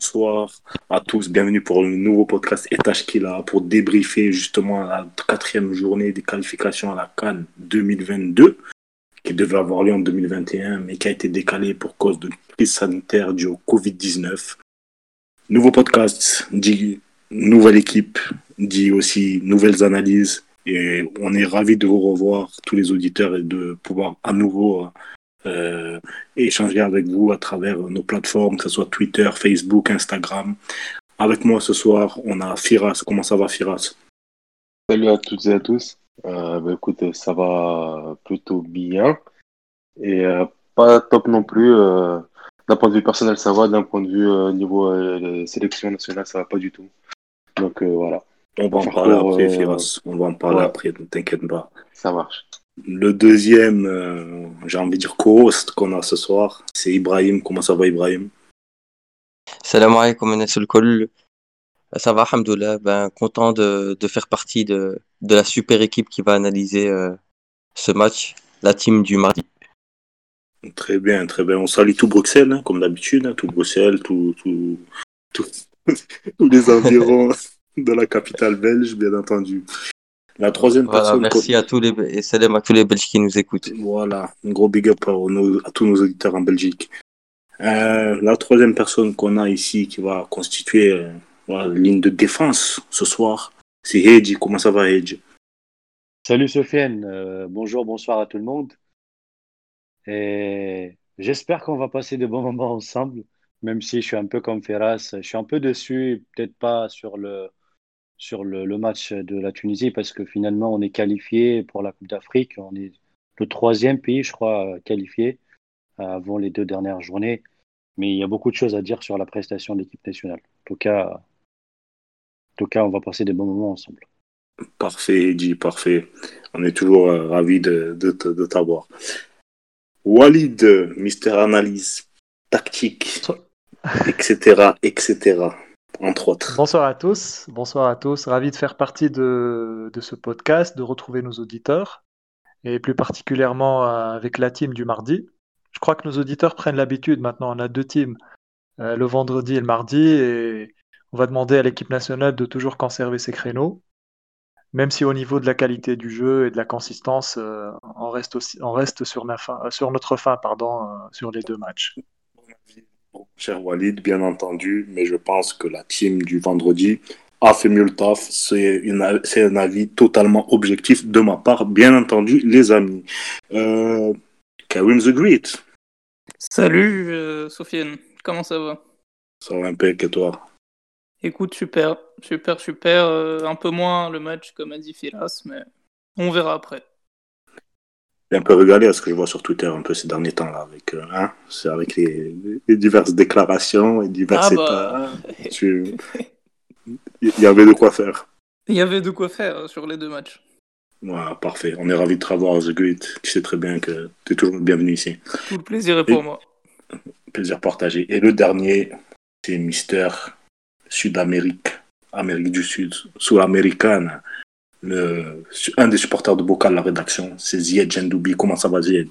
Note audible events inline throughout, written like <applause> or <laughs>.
bonsoir à tous. Bienvenue pour le nouveau podcast Etashkila pour débriefer justement la quatrième journée des qualifications à la Cannes 2022 qui devait avoir lieu en 2021 mais qui a été décalée pour cause de crise sanitaire due au Covid-19. Nouveau podcast dit nouvelle équipe, dit aussi nouvelles analyses et on est ravis de vous revoir tous les auditeurs et de pouvoir à nouveau euh, échanger avec vous à travers nos plateformes, que ce soit Twitter, Facebook, Instagram. Avec moi ce soir, on a Firas. Comment ça va, Firas? Salut à toutes et à tous. Euh, bah, écoute, ça va plutôt bien. Et euh, pas top non plus. Euh, d'un point de vue personnel, ça va. D'un point de vue niveau sélection nationale, ça va pas du tout. Donc voilà. On va en parler après, Firas. On va en parler après, ne t'inquiète pas. Ça marche. Le deuxième, euh, j'ai envie de dire co-host qu'on a ce soir, c'est Ibrahim. Comment ça va, Ibrahim? Salam alaikum, le Ça va, alhamdoulilah. Ben, content de, de, faire partie de, de la super équipe qui va analyser euh, ce match, la team du mardi. Très bien, très bien. On salue tout Bruxelles, hein, comme d'habitude, hein, tout Bruxelles, tout, tout, tout, <laughs> tous les environs <laughs> de la capitale belge, bien entendu. La troisième personne. Merci à tous les et salam à tous les Belges qui nous écoutent. Voilà, un gros big up à, tous nos auditeurs en Belgique. Euh, la troisième personne qu'on a ici qui va constituer euh, la ligne de défense ce soir, c'est Hedji. Comment ça va, Hedji Salut Sofiane, euh, bonjour, bonsoir à tout le monde. Et j'espère qu'on va passer de bons moments ensemble, même si je suis un peu comme Ferras. Je suis un peu dessus, peut-être pas sur le, sur le, match de la Tunisie parce que finalement, on est qualifié pour la Coupe d'Afrique. On est le troisième pays, je crois, qualifié avant les deux dernières journées. Mais il y a beaucoup de choses à dire sur la prestation de l'équipe nationale. En tout cas, en tout cas, on va passer des bons moments ensemble. Parfait, Eddy, parfait. On est toujours euh, ravis de, de, de t'avoir. Walid, Mister Analyse, tactique, etc., etc Bonsoir à tous, bonsoir à tous. Ravi de faire partie de, ce podcast, de retrouver nos auditeurs, et plus particulièrement euh, avec la team du mardi. Je crois que nos auditeurs prennent l'habitude maintenant. On a deux teams, euh, le vendredi et le mardi, et on va demander à l'équipe nationale de toujours conserver ses créneaux, même si au niveau de la qualité du jeu et de la consistance, euh, on reste, sur notre fin pardon, sur les deux matchs cher Walid, bien entendu, mais je pense que la team du vendredi a fait mieux le taf. C'est un avis totalement objectif de ma part, bien entendu, les amis. Euh, Karim the Great. Salut, euh, Sofiane. Comment ça va? Ça va un peu, et toi? Écoute, super, super, super. Euh, un peu moins le match, comme a dit Filas, mais on verra après un peu regardé à ce que je vois sur Twitter un peu ces derniers temps là avec euh, hein, c'est avec les, diverses déclarations et divers ah bah... il y avait de quoi faire il y avait de quoi faire sur les deux matchs voilà, parfait. On est ravis de te revoir, The Great. Tu sais très bien que tu es toujours bienvenu ici. Tout le plaisir est pour moi. Plaisir partagé. Et le dernier, c'est Mister Sud-Amérique, Amérique du Sud, sud-américaine le, un des supporters de Boca de la rédaction, c'est Zied Jendoubi. Comment ça va, Zied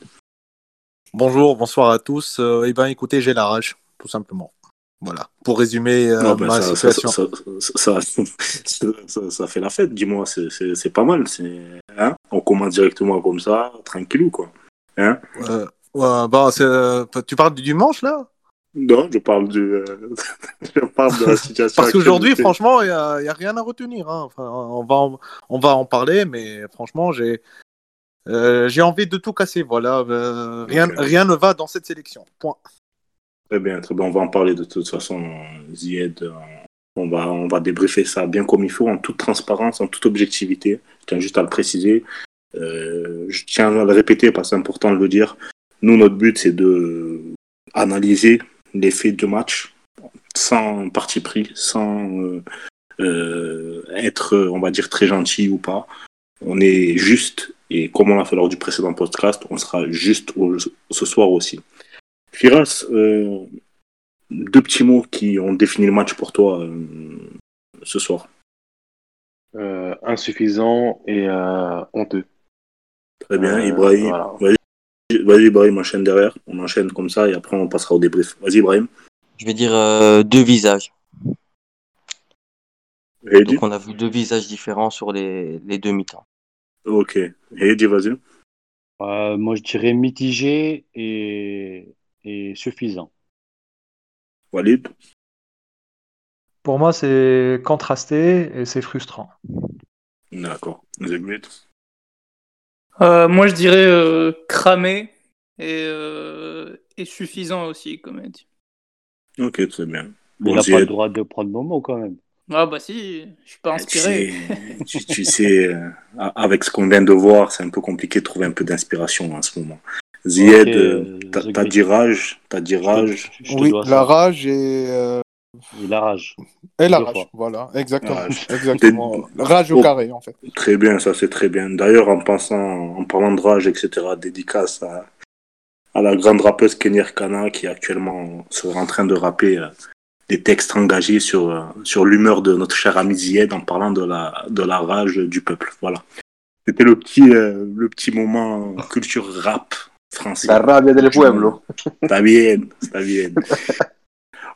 Bonjour, bonsoir à tous. Euh, eh bien, écoutez, j'ai la rage, tout simplement. Voilà, pour résumer euh, ben, ma ça, situation. Ça, ça, fait la fête, dis-moi, c'est pas mal. Hein? On commence directement comme ça, tranquillou, quoi. Hein? Euh, bah, tu parles du dimanche, là? Non, je parle, du, euh, <laughs> je parle de la situation. Parce qu'aujourd'hui, franchement, il n'y a, a, rien à retenir. Hein. Enfin, on, va en, on va en parler, mais franchement, j'ai euh, j'ai envie de tout casser. Voilà, euh, rien, rien ne va dans cette sélection. Point. Très bien, très bien. On va en parler de toute façon, Zied. On va, on va débriefer ça bien comme il faut, en toute transparence, en toute objectivité. Je tiens juste à le préciser. je tiens à le répéter parce que c'est important de le dire. Nous, notre but, c'est de analyser les faits de match sans parti pris, sans euh, euh, être, on va dire, très gentil ou pas. On est juste, et comme on l'a fait lors du précédent podcast, on sera juste ce soir aussi. Firas, euh, deux petits mots qui ont défini le match pour toi ce soir. insuffisant et honteux. Très bien, Ibrahim. Vas-y, Ibrahim, enchaîne derrière. On enchaîne comme ça et après on passera au débrief. Vas-y, Ibrahim. Je vais dire euh, deux visages. Heidi Donc on a vu deux visages différents sur les, les deux mi-temps. Ok. Heidi, vas-y. Euh, moi, je dirais mitigé et, et suffisant. Walid? Pour moi, c'est contrasté et c'est frustrant. D'accord. Euh, moi, je dirais euh, cramé et, euh, et suffisant aussi, comme elle dit. Ok, très bien. Il Bon, n'a pas le droit de prendre mon mot quand même. Ah bah si, je suis pas tu inspiré. <laughs> sais, tu, tu sais, euh, avec ce qu'on vient de voir, c'est un peu compliqué de trouver un peu d'inspiration en ce moment. Zied, Ok, euh, t'as dit rage, t'as dit rage. Je- je te Oui, la ça. rage et, euh, Et la rage. et la Deux rage. fois. Voilà, exactement. Rage. exactement. Rage au Oh. carré, en fait. Très bien, ça c'est très bien. D'ailleurs, en pensant, en parlant de rage, etc., dédicace à, à la grande rappeuse Kenyer Kana qui actuellement serait en train de rapper euh, des textes engagés sur, euh, sur l'humeur de notre cher ami Zied en parlant de la, de la rage du peuple. Voilà. C'était le petit, euh, le petit moment culture rap français. La rabia del pueblo. <laughs> Está bien, está bien.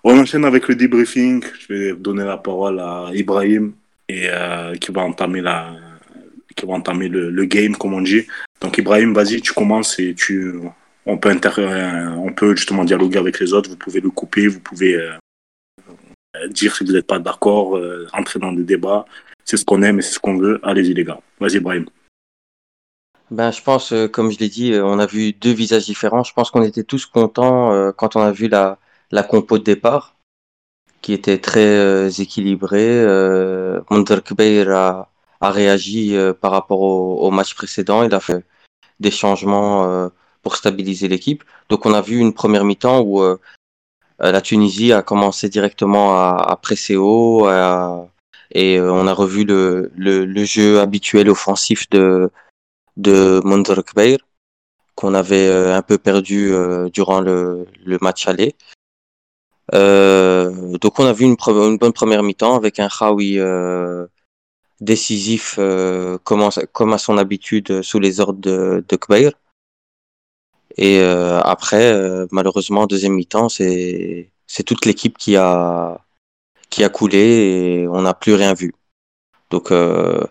On enchaîne avec le debriefing. Je vais donner la parole à Ibrahim et qui va entamer la, qui va entamer le, le game comme on dit. Donc Ibrahim, vas-y, tu commences et tu, on peut inter, euh, on peut justement dialoguer avec les autres. Vous pouvez le couper, vous pouvez euh, euh, dire si vous n'êtes pas d'accord, entrer dans des débats. C'est ce qu'on aime et c'est ce qu'on veut. Allez-y les gars. Vas-y Ibrahim. Ben, je pense, comme je l'ai dit, on a vu deux visages différents. Je pense qu'on était tous contents quand on a vu la, la compo de départ, qui était très équilibrée. Euh, a, a réagi par rapport au, match précédent. Il a fait des changements pour stabiliser l'équipe. Donc, on a vu une première mi-temps où euh, euh, la Tunisie a commencé directement à, presser haut et euh, on a revu le, le, jeu habituel offensif de de Monterkbeir qu'on avait un peu perdu durant le, le match aller. Donc on a vu une, bonne première mi-temps avec un Khawi décisif euh, comme, à son habitude sous les ordres de, de Kbeir. Et euh, après, euh, malheureusement, en deuxième mi-temps, c'est c'est toute l'équipe qui a qui a coulé et on n'a plus rien vu. Donc euh,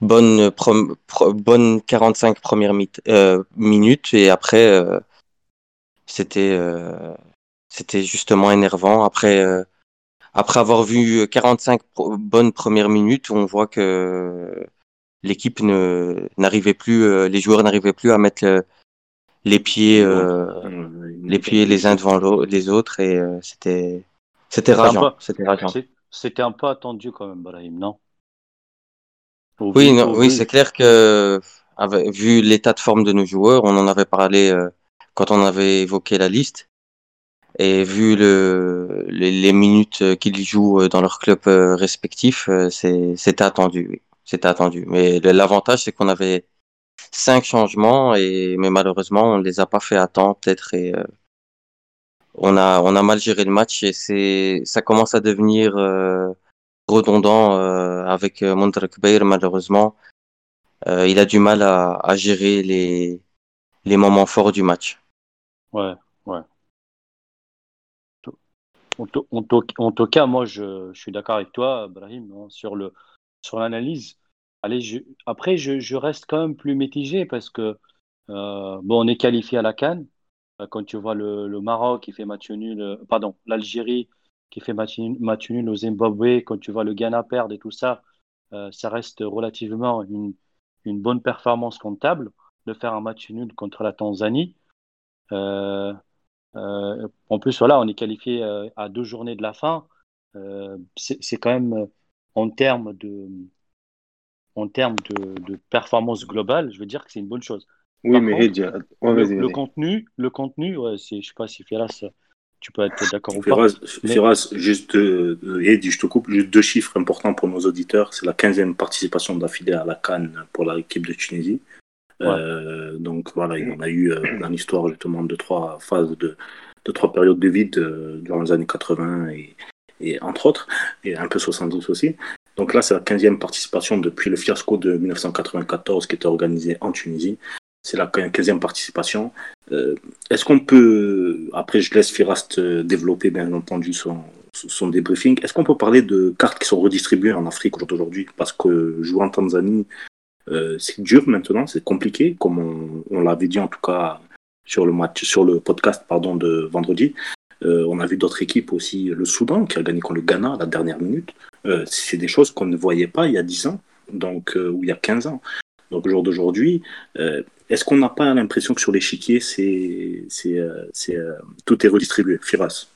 bonne prom- pro- bonne 45 premières mi- minutes et après c'était c'était justement énervant. Après euh, après avoir vu 45 pro- bonnes premières minutes, on voit que l'équipe ne n'arrivait plus, euh, les joueurs n'arrivaient plus à mettre euh, les pieds euh, les pieds les uns devant les autres et euh, c'était c'était C'était un rageant. peu- C'était C'était un peu attendu quand même, Brahim, non? Au Oui, vu- non, oui, c'est clair que avec- vu l'état de forme de nos joueurs, on en avait parlé euh, quand on avait évoqué la liste, et vu le, les, les minutes euh, qu'ils jouent euh, dans leurs clubs euh, respectifs, euh, c'est, c'était attendu, oui, c'était attendu. Mais l'avantage, c'est qu'on avait cinq changements, et mais malheureusement, on ne les a pas fait à temps, peut-être, et euh, on a on a mal géré le match, et c'est ça commence à devenir euh, redondant euh, avec euh, Monterrey malheureusement. Il a du mal à, gérer les, les moments forts du match. Ouais, ouais. En tout, cas, moi, je, je suis d'accord avec toi, Brahim, hein, sur le, sur l'analyse. Allez, après, je, reste quand même plus mitigé parce que, euh, bon, on est qualifié à la Cannes. Euh, Quand tu vois le, Maroc qui fait match nul, euh, pardon, l'Algérie qui fait match, nul- au Zimbabwe, quand tu vois le Ghana perdre et tout ça, ça reste relativement une, bonne performance comptable de faire un match nul contre la Tanzanie. En plus, voilà, on est qualifié à deux journées de la fin. C'est quand même en termes de, en termes de, de performance globale, je veux dire que c'est une bonne chose. Oui, Par mais contre, ouais, Le, contenu, le contenu, ouais, c'est, je sais pas si Ferras, tu peux être d'accord ou pas. Firas, Mais- Firas, juste, euh, je te coupe, juste deux chiffres importants pour nos auditeurs. C'est la 15e participation d'affilée à la Cannes pour l'équipe de Tunisie. Euh, donc voilà, il y en a eu euh, dans l'histoire justement de trois phases de, de trois périodes de vide euh, durant les années 80 et, et entre autres, et un peu 70 aussi. Donc là, c'est la 15e participation depuis le fiasco de 1994 qui était organisé en Tunisie. c'est la 15e participation. Euh, est-ce qu'on peut, après je laisse Firast développer bien entendu son, son débriefing, est-ce qu'on peut parler de cartes qui sont redistribuées en Afrique aujourd'hui? Parce que jouer en Tanzanie, euh, c'est dur maintenant, c'est compliqué, comme on, on l'avait dit en tout cas sur le match, sur le podcast pardon de vendredi. Euh, on a vu d'autres équipes aussi, le Soudan qui a gagné contre le Ghana à la dernière minute. Euh, c'est des choses qu'on ne voyait pas il y a 10 ans, donc ou il y a 15 ans. Donc au jour d'aujourd'hui, est-ce qu'on n'a pas l'impression que sur l'échiquier, c'est, c'est, tout est redistribué Firas?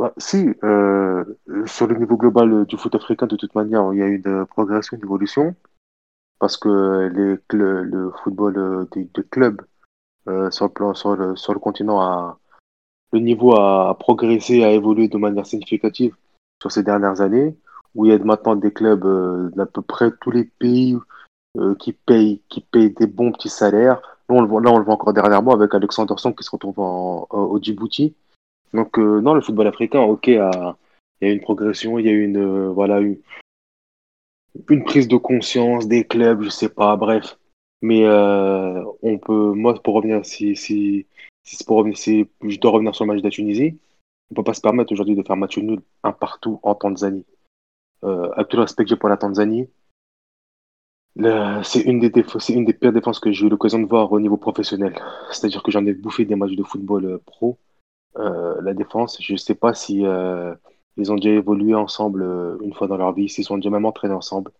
Bah, si, euh, sur le niveau global du foot africain, de toute manière, il y a une progression, une évolution, parce que les, le, football euh, des, clubs euh, sur, le, sur le continent, a, le niveau a, progressé, a évolué de manière significative sur ces dernières années, où il y a maintenant des clubs euh, d'à peu près tous les pays euh, qui, payent, qui payent des bons petits salaires. Là, on le voit, là, on le voit encore dernièrement avec Alexander Song qui se retrouve en, au Djibouti. Donc, euh, non, le football africain, ok, il y a une progression, il y a une, euh, voilà, une, une prise de conscience des clubs, je sais pas, bref. Mais on peut, moi, pour revenir, si, si, pour revenir, si je dois revenir sur le match de la Tunisie, on peut pas se permettre aujourd'hui de faire match nul un partout en Tanzanie. Euh, avec tout le respect que j'ai pour la Tanzanie, c'est une des c'est une des pires défenses que j'ai eu l'occasion de voir au niveau professionnel. C'est-à-dire que j'en ai bouffé des matchs de football pro euh, la défense, je ne sais pas si euh, ils ont déjà évolué ensemble euh, une fois dans leur vie, s'ils sont déjà même entraînés ensemble.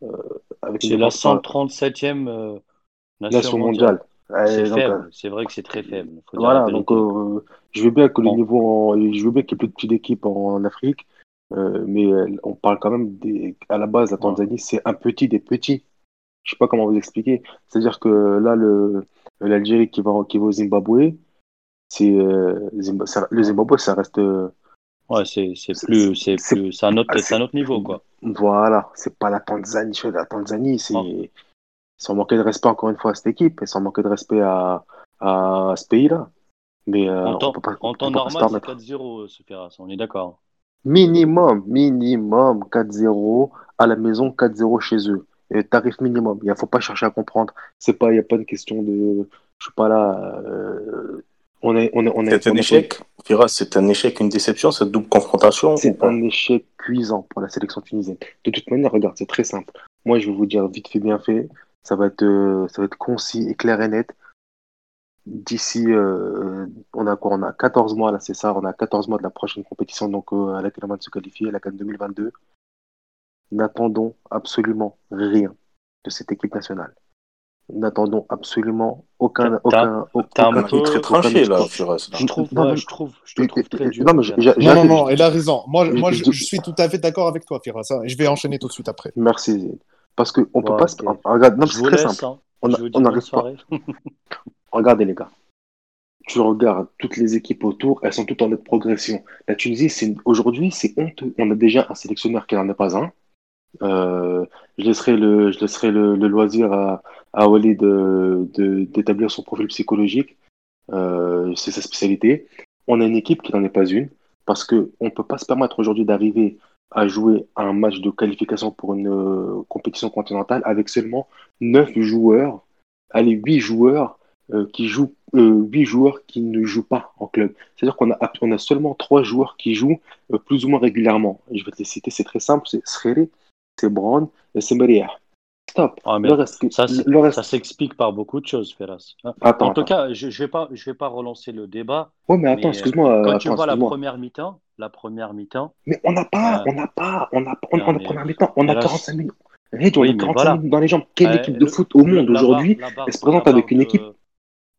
c'est la 137e nation, mondiale. C'est faible, c'est vrai que c'est très faible. voilà, donc je veux bien que le niveau, je veux bien qu'il y ait plus de petites équipes en, Afrique, mais on parle quand même des, à la base la Tanzanie, c'est un petit des petits. Je sais pas comment vous expliquer. C'est-à-dire que là, le l'Algérie qui va qui va au Zimbabwe, c'est euh, le Zimbabwe, ça reste. Euh, ouais, c'est plus, c'est plus, c'est un autre, ah, c'est un autre niveau quoi. Voilà, c'est pas la Tanzanie. La Tanzanie, c'est sans manquer de respect encore une fois à cette équipe et sans manquer de respect à, à ce pays-là. Mais euh, en temps, en temps normal, c'est 4-0, ce on est d'accord. Minimum, minimum 4-0 à la maison, 4-0 chez eux. Et tarif minimum. Il ne faut pas chercher à comprendre. C'est pas, il n'y a pas une question de, je suis pas là. Euh, c'est un échec, Firas, c'est un échec, une déception, cette double confrontation C'est un échec cuisant pour la sélection tunisienne. De toute manière, regarde, c'est très simple. Moi, je vais vous dire vite fait, bien fait. Ça va être, euh, ça va être concis et clair et net. D'ici, euh, on a quoi? On a 14 mois, là, c'est ça. On a 14 mois de la prochaine compétition donc, euh, à laquelle on va se qualifier, la CAN 2022. N'attendons absolument rien de cette équipe nationale. N'attendons absolument aucun aucun aucun, un peu très tranché là je trouve je trouve je te trouve très dur non non non il a raison. Moi moi je, suis tout à fait d'accord avec toi Firas. Je vais enchaîner tout de suite après. Merci parce que on peut pas se... regarde non c'est très simple hein. on n'arrive pas <laughs> regardez les gars tu regardes toutes les équipes autour, elles sont toutes en nette progression. La Tunisie, c'est aujourd'hui, c'est honteux. On a déjà un sélectionneur qui n'en est pas un. Euh, je laisserai le, je laisserai le, le loisir à, à de, d'établir son profil psychologique. Euh, c'est sa spécialité. On a une équipe qui n'en est pas une, parce qu'on ne peut pas se permettre aujourd'hui d'arriver à jouer un match de qualification pour une euh, compétition continentale avec seulement 9 joueurs, allez, 8 joueurs euh, qui jouent, 8 joueurs qui ne jouent pas en club. C'est-à-dire qu'on a, on a seulement 3 joueurs qui jouent plus ou moins régulièrement. Je vais te les citer, c'est très simple, c'est Srere, c'est Brown et c'est Meriah. Stop. Ah, le reste, ça, le reste... ça s'explique par beaucoup de choses, Ferras. en tout cas, je ne vais, pas, je vais pas relancer le débat. Oui, mais attends, excuse-moi. Quand attends, tu vois la première mi-temps, la première mi-temps. Mais on n'a pas, euh... on n'a pas, on a, on, on, première mi-temps, on a 45 minutes. Réd, on a 45 voilà. minutes dans les jambes. Quelle euh, équipe de foot au monde aujourd'hui se présente avec une équipe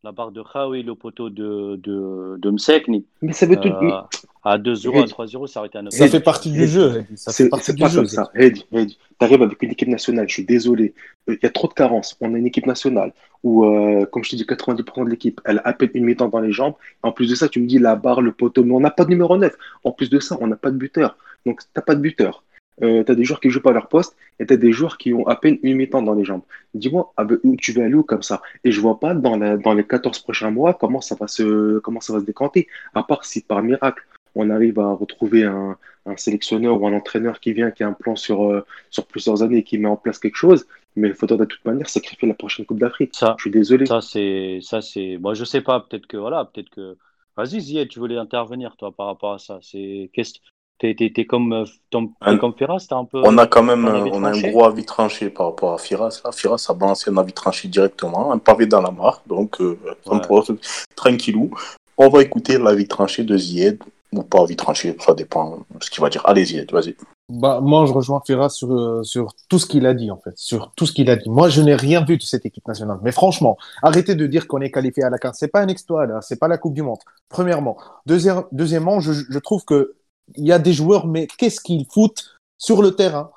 la barre de Khaoui, le poteau de, de, de Msekni. Mais ça veut tout euh, dire. À 2-0, à 3-0, ça aurait été un Ça fait partie du jeu. Ça fait partie du jeu. Ça. Heidi, Heidi, t'arrives avec une équipe nationale, je suis désolé. Il y a trop de carences. On a une équipe nationale où, euh, comme je te dis, 90% de l'équipe, elle a à peine une mi-temps dans les jambes. En plus de ça, tu me dis la barre, le poteau, mais on n'a pas de numéro 9. En plus de ça, on n'a pas de buteur. Donc, t'as pas de buteur euh, tu as des joueurs qui jouent pas à leur poste et tu as des joueurs qui ont à peine une mi-temps dans les jambes. Dis-moi, où tu vas aller où comme ça? Et je vois pas dans, la, dans les 14 prochains mois comment ça va se, comment ça va se décanter, à part si par miracle on arrive à retrouver un, un sélectionneur ou un entraîneur qui vient, qui a un plan sur, euh, sur plusieurs années et qui met en place quelque chose. Mais il faudra de toute manière sacrifier la prochaine Coupe d'Afrique. Ça, Je suis désolé. ça c'est, ça c'est. Moi, je sais pas. Peut-être que voilà, peut-être que. Vas-y, Zied, tu voulais intervenir toi par rapport à ça. C'est qu'est-ce T'es, t'es, t'es comme, euh, t'es Un- comme Ferraz, t'as un peu. On a quand même un on a un gros avis tranché par rapport à Firas. Là. Firas a balancé un avis tranché directement, un pavé dans la mare. Donc, euh, <laughs> tranquillou. On va écouter l'avis tranché de Zied. Ou pas avis tranché, ça dépend de ce qu'il va dire. Allez, Zied, vas-y. Bah, moi, je rejoins Ferraz sur, euh, sur tout ce qu'il a dit, en fait. Sur tout ce qu'il a dit. Moi, je n'ai rien vu de cette équipe nationale. Mais franchement, arrêtez de dire qu'on est qualifié à la CAN. C'est pas un exploit, là. C'est pas la Coupe du Monde. Premièrement. Deuxième, deuxièmement, je, je trouve que il y a des joueurs, mais qu'est-ce qu'ils foutent sur le terrain?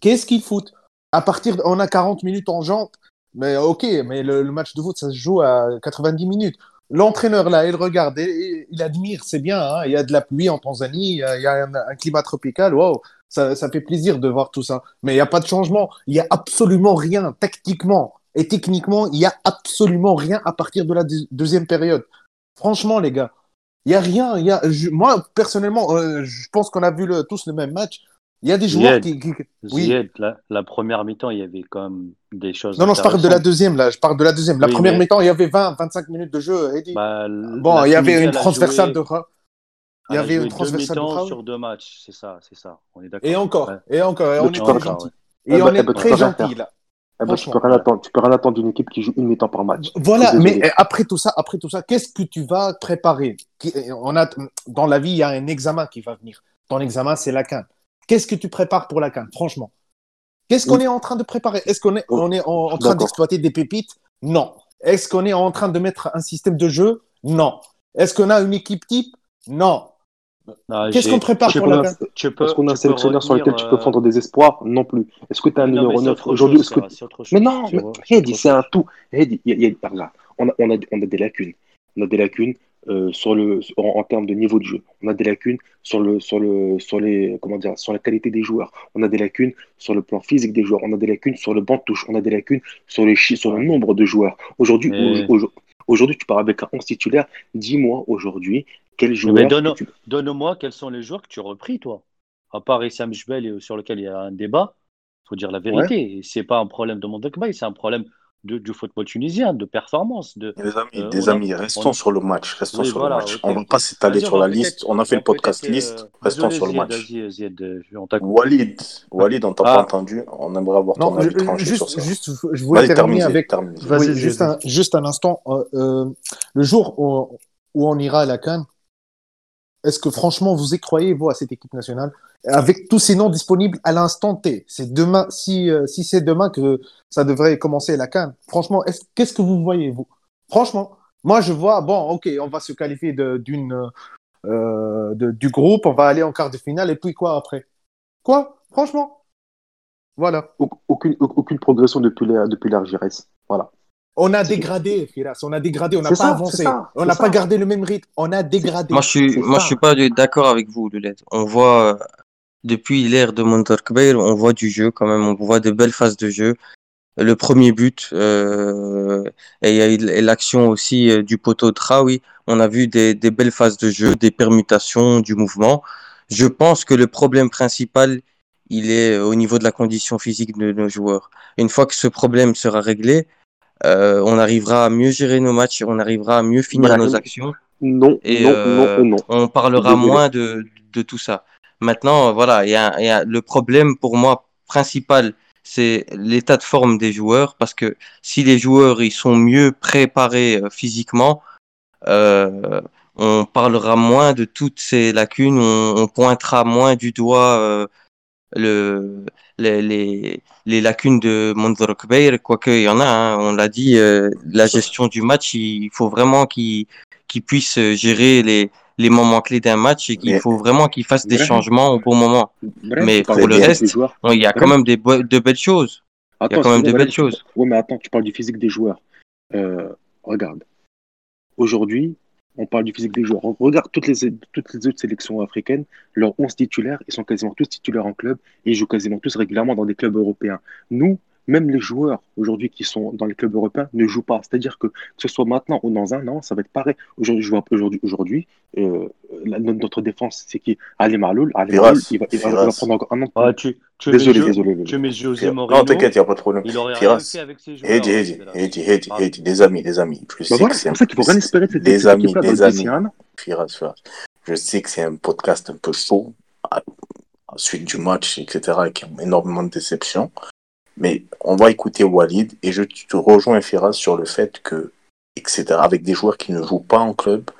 Qu'est-ce qu'ils foutent? À partir, de- on a 40 minutes en jante. Mais ok, mais le, match de foot, ça se joue à 90 minutes. L'entraîneur, là, il regarde, il admire, c'est bien, hein, il y a de la pluie en Tanzanie, il y a, un, climat tropical, waouh, ça, ça fait plaisir de voir tout ça. Mais il n'y a pas de changement, il n'y a absolument rien, tactiquement et techniquement, il n'y a absolument rien à partir de la deux- deuxième période. Franchement, les gars, il n'y a rien. Il y a, je- moi, personnellement, euh, je pense qu'on a vu le- tous le même match. Il y a des joueurs Zied, qui, qui- Oui. Zied, la, la première mi-temps, il y avait quand même des choses. Non, non, je parle de la deuxième, là. Je parle de la deuxième. La Oui, première mais- mi-temps, il y avait 20, 25 minutes de jeu, Eddie. Bah, Bon, il y avait une transversale joué- de Il y avait une deux transversale de sur deux matchs, c'est ça, c'est ça. On est d'accord. Et encore, Ouais. et encore, et on est Et ben- on eh est tu très gentil, là. Eh ben, tu peux rien attendre. Tu peux rien attendre d'une équipe qui joue une mi-temps par match. Voilà, mais désolé. après tout ça, après tout ça, qu'est-ce que tu vas préparer? Qui- On a dans la vie, il y a un examen qui va venir. Ton examen, c'est la CAN. Qu'est-ce que tu prépares pour la CAN Franchement, qu'est-ce qu'on Oui. est en train de préparer? Est-ce qu'on est, Oh, on est en, en train d'exploiter des pépites? Non. Est-ce qu'on est en train de mettre un système de jeu? Non. Est-ce qu'on a une équipe type? Non. Ah, Qu'est-ce qu'on prépare Est-ce pour qu'on la Tu peux, est-ce qu'on a un sélectionneur sur lequel tu peux retenir, prendre des espoirs Non plus. Est-ce que tu as un numéro c'est 9 autre aujourd'hui. Mais non, autre- c'est un tout. On a, on, a, on a des lacunes. On a des lacunes euh, sur le, en, en termes de niveau de jeu. On a des lacunes sur, le, sur, le, sur, les, comment dire, sur la qualité des joueurs. On a des lacunes sur le plan physique des joueurs. On a des lacunes sur le banc de touche. On a des lacunes sur, les chi- sur le nombre de joueurs. Aujourd'hui, Mais- au- au- aujourd'hui, tu pars avec un 11 titulaire. Dis-moi aujourd'hui quel joueur. Mais donne- tu- Donne-moi quels sont les joueurs que tu as repris, toi. À part Issam Jbel, et sur lequel il y a un débat, il faut dire la vérité. Et C'est pas un problème de Mondekbaï, c'est un problème de, du football tunisien, de performance. De... Les amis, Euh, des a- amis, restons on- sur le match. Restons Oui, sur voilà, le match. ok. On va pas s'étaler sur la liste. On a fait on le podcast peut-être, liste. euh, Restons désolé, sur le match. Zied, euh. Walid, Walid, on t'a Ah. pas entendu. On aimerait avoir ton Non, avis je- tranché sur juste, ça. juste, je voulais Vas-y, terminer termine, avec. termine. Vas-y, Oui, Zied. juste, un, juste un instant. euh, euh, le jour où, où on ira à la Cannes, est-ce que franchement vous y croyez, vous, à cette équipe nationale? Avec tous ces noms disponibles à l'instant T. C'est demain, si, euh, si c'est demain que ça devrait commencer la Cannes. Franchement, est-ce- qu'est-ce que vous voyez, vous? Franchement, moi je vois, bon, ok, on va se qualifier d'une euh, du groupe, on va aller en quart de finale, et puis quoi après? Quoi? Franchement Voilà. Au- Aucune, progression depuis l'Algérie. Voilà. On a dégradé, Firas. On a dégradé. On n'a pas ça, avancé. on n'a pas gardé le même rythme. On a dégradé. Moi, je suis, moi, ça. je suis pas d'accord avec vous, Lulette. On voit, depuis l'ère de Monterkbeir, on voit du jeu quand même, on voit de belles phases de jeu. Le premier but, euh, et il y a eu l- l'action aussi euh, du poteau de Traoui. On a vu des, des belles phases de jeu, des permutations, du mouvement. Je pense que le problème principal, il est au niveau de la condition physique de nos joueurs. Une fois que ce problème sera réglé, euh, on arrivera à mieux gérer nos matchs, on arrivera à mieux finir Brahim, nos actions Non, et non, euh, non et non. on parlera Désolé. moins de, de tout ça. Maintenant, voilà, il y a, y a le problème pour moi principal, c'est l'état de forme des joueurs, parce que si les joueurs ils sont mieux préparés euh, physiquement, euh, on parlera moins de toutes ces lacunes, on, on pointera moins du doigt euh, le, les, les, les lacunes de Monzor Kbeir, quoique il y en a, hein, on l'a dit, euh, la gestion du match, il faut vraiment qu'il qu'il puisse gérer les, les moments clés d'un match et qu'il faut vraiment qu'il fasse des changements au bon moment. Mais pour le reste, des il y a quand même des de belles choses. Il y a Attends, quand même de excuse-moi, belles choses. Ouais, mais attends, tu parles du physique des joueurs. Euh, regarde. Aujourd'hui, on parle du physique des joueurs. Regarde toutes les, toutes les autres sélections africaines, leurs 11 titulaires, ils sont quasiment tous titulaires en club et ils jouent quasiment tous régulièrement dans des clubs européens. Nous, même les joueurs aujourd'hui qui sont dans les clubs européens ne jouent pas. C'est-à-dire que que ce soit maintenant ou dans un an, ça va être pareil. Aujourd'hui, je vois aujourd'hui, aujourd'hui euh, notre défense, c'est qui? Ali Maloul. Ali il va, il va- il va Firas. prendre encore un an. Ah, tu, tu Désolé, mets, désolé, désolé. tu mets José Non, t'inquiète, il n'y a pas de problème. il aurait avec ses joueurs. Heidi, hein, Pardon. Heidi, les amis, les amis. Je Bah sais voilà, que c'est pour ça qu'il faut rien espérer de cette, cette amis, le amis. Firas, Firas. Je sais que c'est un podcast un peu chaud, à, à suite du match, etc., qui ont énormément de déceptions. Mais on va écouter Walid et je te rejoins, Firas, sur le fait que, etc., avec des joueurs qui ne jouent pas en club,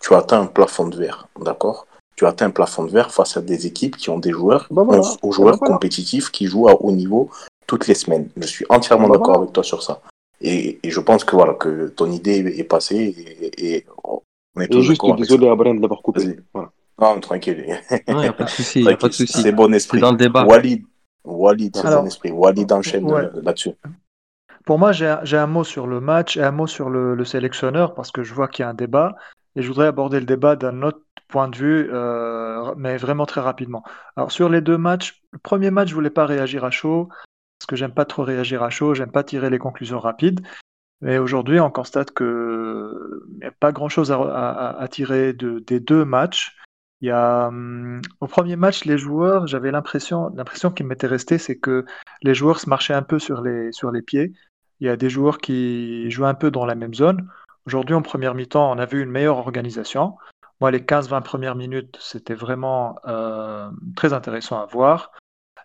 tu atteins un plafond de verre, d'accord? Tu atteins un plafond de verre face à des équipes qui ont des joueurs, Bah voilà. aux joueurs Bah voilà. compétitifs qui jouent à haut niveau toutes les semaines. Je suis entièrement Bah d'accord voilà. avec toi sur ça. Et, et je pense que voilà que ton idée est passée et, et on est tous juste désolé à Brian de l'avoir coupé. Voilà. Non, tranquille. Non, il n'y a pas de souci, il n'y a pas de Tranquille, souci. C'est bon C'est esprit. dans le débat. Walid, Walid, c'est bon esprit. Walid enchaîne ouais. là-dessus. Pour moi, j'ai un, un mot sur le match et un mot sur le, le sélectionneur parce que je vois qu'il y a un débat et je voudrais aborder le débat d'un autre point de vue, euh, mais vraiment très rapidement. Alors, sur les deux matchs, le premier match, je voulais pas réagir à chaud parce que j'aime pas trop réagir à chaud, j'aime pas tirer les conclusions rapides. Mais aujourd'hui, on constate que il n'y a pas grand-chose à, à- à tirer de- des deux matchs. Il y a, hum, au premier match, les joueurs, j'avais l'impression, l'impression qui m'était restée, c'est que les joueurs se marchaient un peu sur les, sur les pieds. Il y a des joueurs qui jouent un peu dans la même zone. Aujourd'hui, en première mi-temps, on a vu une meilleure organisation. Moi, les 15-20 premières minutes, c'était vraiment euh, très intéressant à voir.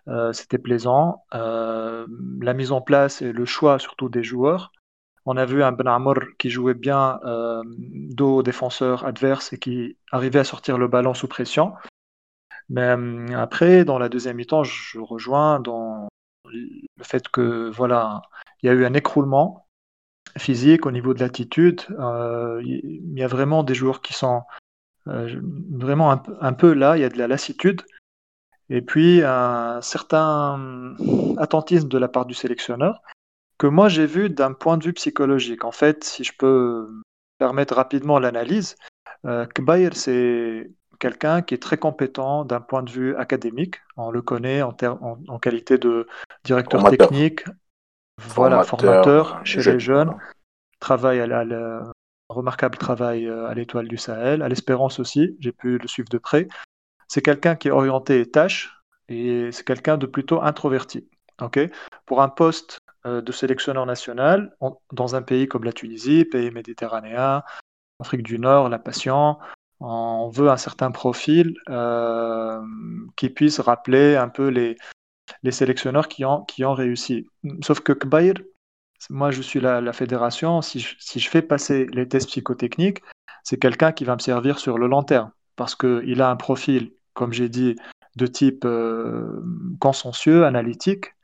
Euh, c'était plaisant. Euh, la mise en place et le choix surtout des joueurs. On a vu un Ben Amor qui jouait bien euh, dos au défenseur adverse et qui arrivait à sortir le ballon sous pression. Mais euh, après, dans la deuxième mi-temps, je rejoins dans le fait que voilà, il y a eu un écroulement physique au niveau de l'attitude. Euh, il y a vraiment des joueurs qui sont vraiment un peu là, il y a de la lassitude. Et puis un certain attentisme de la part du sélectionneur que moi j'ai vu d'un point de vue psychologique. En fait, si je peux permettre rapidement l'analyse, euh, Kbayer, c'est quelqu'un qui est très compétent d'un point de vue académique. On le connaît en, en- en qualité de directeur Formateur. technique, voilà, Formateur, formateur chez les jeunes, travaille à la, remarquable travail euh, à l'Étoile du Sahel, à l'Espérance aussi, j'ai pu le suivre de près. C'est quelqu'un qui est orienté tâche et c'est quelqu'un de plutôt introverti. ok? Pour un poste de sélectionneur national on- dans un pays comme la Tunisie, pays méditerranéen, Afrique du Nord, la Passion, on veut un certain profil euh, qui puisse rappeler un peu les, les sélectionneurs qui ont, qui ont réussi. Sauf que Kbair, moi je suis la, la fédération, si je, si je fais passer les tests psychotechniques, c'est quelqu'un qui va me servir sur le long terme. Parce qu'il a un profil, comme j'ai dit, de type euh, consensueux, analytique,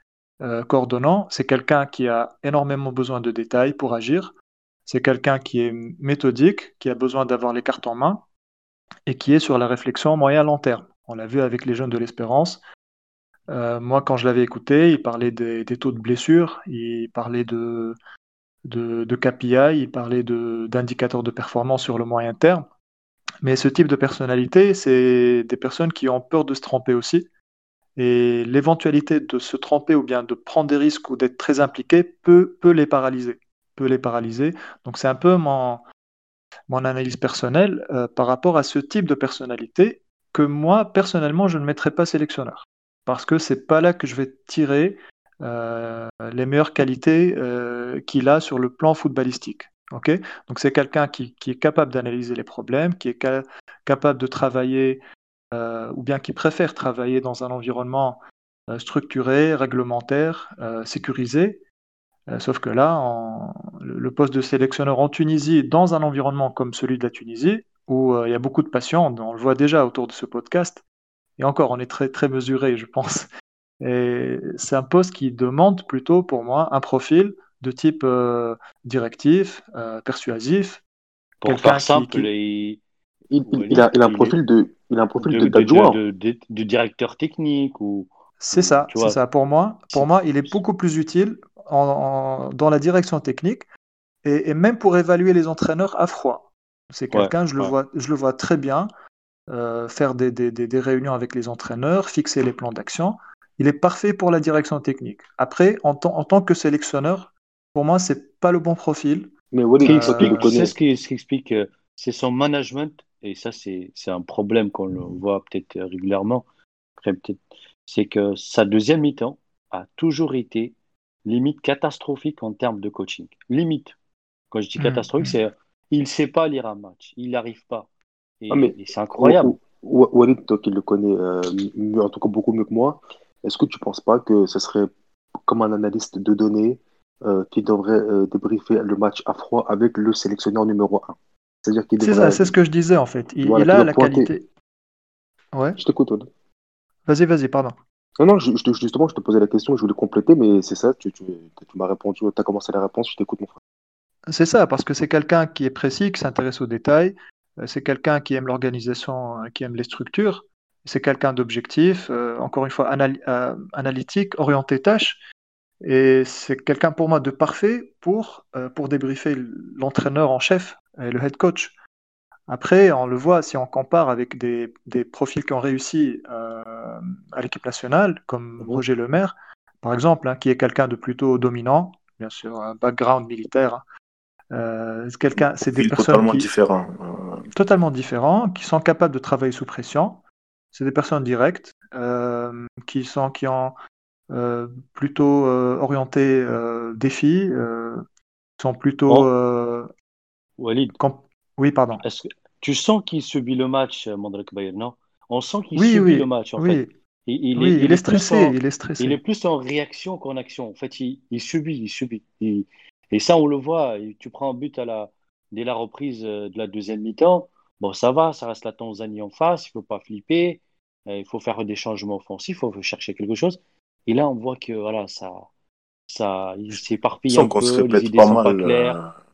euh, coordonnant. C'est quelqu'un qui a énormément besoin de détails pour agir. C'est quelqu'un qui est méthodique, qui a besoin d'avoir les cartes en main et qui est sur la réflexion moyen-long terme. On l'a vu avec les jeunes de l'Espérance. Euh, moi, quand je l'avais écouté, il parlait des, taux de blessure, il parlait de, de, de KPI, il parlait de- d'indicateurs de performance sur le moyen terme. Mais ce type de personnalité, c'est des personnes qui ont peur de se tromper aussi. Et l'éventualité de se tromper ou bien de prendre des risques ou d'être très impliqué peut, les paralyser. Peut les paralyser. Donc c'est un peu mon, analyse personnelle euh, par rapport à ce type de personnalité que moi, personnellement, je ne mettrais pas sélectionneur. Parce que c'est pas là que je vais tirer euh, les meilleures qualités euh, qu'il a sur le plan footballistique. Donc c'est quelqu'un qui, est capable d'analyser les problèmes, qui est ca- capable de travailler euh, ou bien qui préfère travailler dans un environnement euh, structuré, réglementaire, euh, sécurisé. Euh, sauf que là, en- le, poste de sélectionneur en Tunisie, dans un environnement comme celui de la Tunisie, où euh, il y a beaucoup de passion, on le voit déjà autour de ce podcast, et encore, on est très, très mesuré, je pense. <laughs> Et c'est un poste qui demande plutôt, pour moi, un profil de type euh, directif, euh, persuasif, Pour faire simple, qui- il, Il, il- Walid, il a, il a un profil de, il a un profil de, de, de, d'adjoint. de- de- de directeur technique ou C'est ça, c'est ça. Pour moi, pour moi, il est beaucoup plus utile en- en- dans la direction technique et, et même pour évaluer les entraîneurs à froid. C'est Ouais, quelqu'un, je le ouais. vois, je le vois très bien euh, faire des, des- des- des réunions avec les entraîneurs, fixer les plans d'action. il est parfait pour la direction technique. Après, en, tant- en tant que sélectionneur, pour moi, c'est pas le bon profil. Mais Walid, Euh, le C'est connais, ce qui, ce qui explique, euh, c'est son management, et ça, c'est un problème qu'on le voit peut-être régulièrement. C'est que sa deuxième mi-temps a toujours été limite catastrophique en termes de coaching. Limite. Quand je dis Mm, catastrophique, mm. c'est il ne sait pas lire un match, il n'arrive pas. Et, Ah, et c'est incroyable. Wa- Wa- Walid, toi qui le connais euh, mieux- en tout cas beaucoup mieux que moi, est-ce que tu penses pas que ce serait comme un analyste de données euh, qui devrait euh, débriefer le match à froid avec le sélectionneur numéro 1? C'est-à-dire qu'il C'est ça, c'est ce que je disais en fait. Il, Voilà, il tu a la pointer. qualité. Ouais, Je t'écoute, Walid. vas-y, vas-y, pardon. Non, non, je- je te- justement, je te posais la question, je voulais compléter, mais c'est ça, tu, tu, tu m'as répondu, tu as commencé la réponse, je t'écoute, mon frère. C'est ça, parce que c'est quelqu'un qui est précis, qui s'intéresse aux détails, euh, c'est quelqu'un qui aime l'organisation, euh, qui aime les structures, c'est quelqu'un d'objectif, euh, encore une fois anal- euh, analytique, orienté tâche, et c'est quelqu'un pour moi de parfait pour, euh, pour débriefer l'entraîneur en chef et le head coach. Après, on le voit, si on compare avec des, des profils qui ont réussi euh, à l'équipe nationale, comme Mhm. Roger Lemaire, par exemple, hein, qui est quelqu'un de plutôt dominant, bien sûr, un background militaire. hein. Euh, c'est quelqu'un, c'est des personnes totalement qui, différent. Euh, totalement différents, qui sont capables de travailler sous pression. C'est des personnes directes, euh, qui sont, qui ont plutôt orienté défi, sont plutôt. Oh. Walid, Oui, pardon. est-ce que tu sens qu'il subit le match, euh, Mandrak Bayer, non? On sent qu'il Oui, subit oui, le match, en oui, fait. Il, il oui, est, il est stressé, en- il est stressé. Il est plus en réaction qu'en action. En fait, il, il subit, il subit. Il- et ça, on le voit. Tu prends un but à la, dès la reprise euh, de la deuxième mi-temps. Bon, ça va, ça reste la Tanzanie en face. Il faut pas flipper. Euh, Il faut faire des changements offensifs. Il faut chercher quelque chose. Et là, on voit que voilà, ça, ça, il s'éparpille sans un qu'on se peu. Les répète idées pas sont pas claires.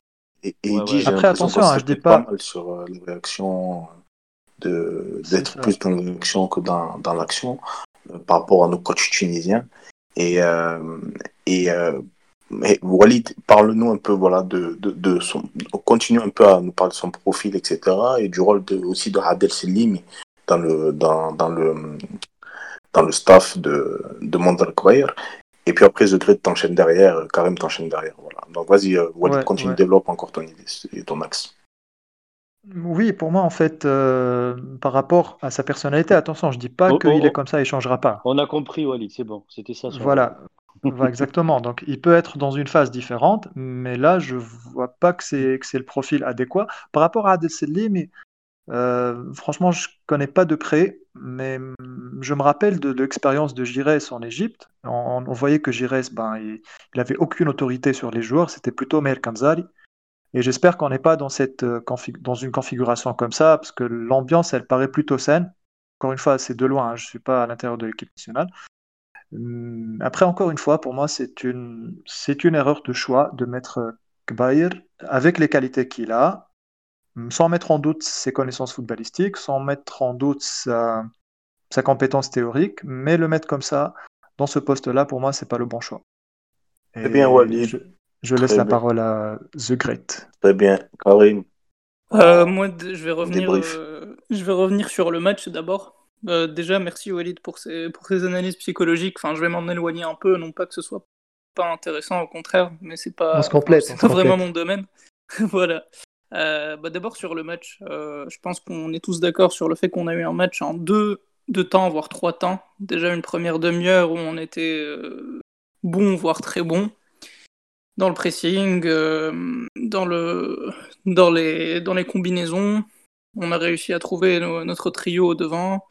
Euh, et, et Ouais, dit, ouais. Après, attention, hein, je dis pas- mal sur euh, les réactions, de, C'est d'être plus dans l'action que dans, dans l'action euh, par rapport à nos coachs tunisiens. Et, euh, et euh, mais Walid, parle-nous un peu voilà, de, de, de son. Continue un peu à nous parler de son profil, etc. Et du rôle de, aussi de Hadel Selimi dans le, dans, dans le, dans le staff de, de Bayer. Et puis après, The Great t'enchaîne derrière, euh, Karim t'enchaîne derrière. Voilà. Donc vas-y, euh, Walid, Ouais, continue, ouais. développe encore ton idée et ton axe. Oui, pour moi, en fait, euh, par rapport à sa personnalité, attention, je dis pas Oh, qu'il oh, est oh. comme ça, il changera pas. On a compris, Walid. C'est bon. C'était ça. son Voilà, <laughs> Voilà, exactement. Donc, il peut être dans une phase différente, mais là, je vois pas que c'est que c'est le profil adéquat. Par rapport à Adesselli, mais euh, franchement, je connais pas de près, mais hum, je me rappelle de, l'expérience de Giresse en Égypte. On, voyait que Giresse, ben, il, il avait aucune autorité sur les joueurs, c'était plutôt Meher Kanzari. Et j'espère qu'on n'est pas dans cette euh, dans une configuration comme ça, parce que l'ambiance, elle paraît plutôt saine. Encore une fois, c'est de loin, hein, je suis pas à l'intérieur de l'équipe nationale. Hum, Après, encore une fois, pour moi, c'est une, une erreur de choix de mettre euh, Kbair avec les qualités qu'il a, hum, sans mettre en doute ses connaissances footballistiques, sans mettre en doute sa, sa compétence théorique, mais le mettre comme ça, dans ce poste-là, pour moi, c'est pas le bon choix. Très bien, Et Walid. Je, je laisse Très la bien. parole à The Great. Très bien. Karim, Euh, moi, je vais revenir. Euh, je vais revenir sur le match d'abord. Euh, déjà, merci Walid pour ces analyses psychologiques. Enfin, je vais m'en éloigner un peu, non pas que ce soit pas intéressant, au contraire, mais c'est pas. Complète, pas vraiment complète. mon domaine. <laughs> voilà. Euh, bah, d'abord sur le match, euh, je pense qu'on est tous d'accord sur le fait qu'on a eu un match en deux, deux temps, voire trois temps. Déjà une première demi-heure où on était euh, bon, voire très bon dans le pressing, euh, dans, le, dans, les, dans les combinaisons. On a réussi à trouver no- notre trio devant.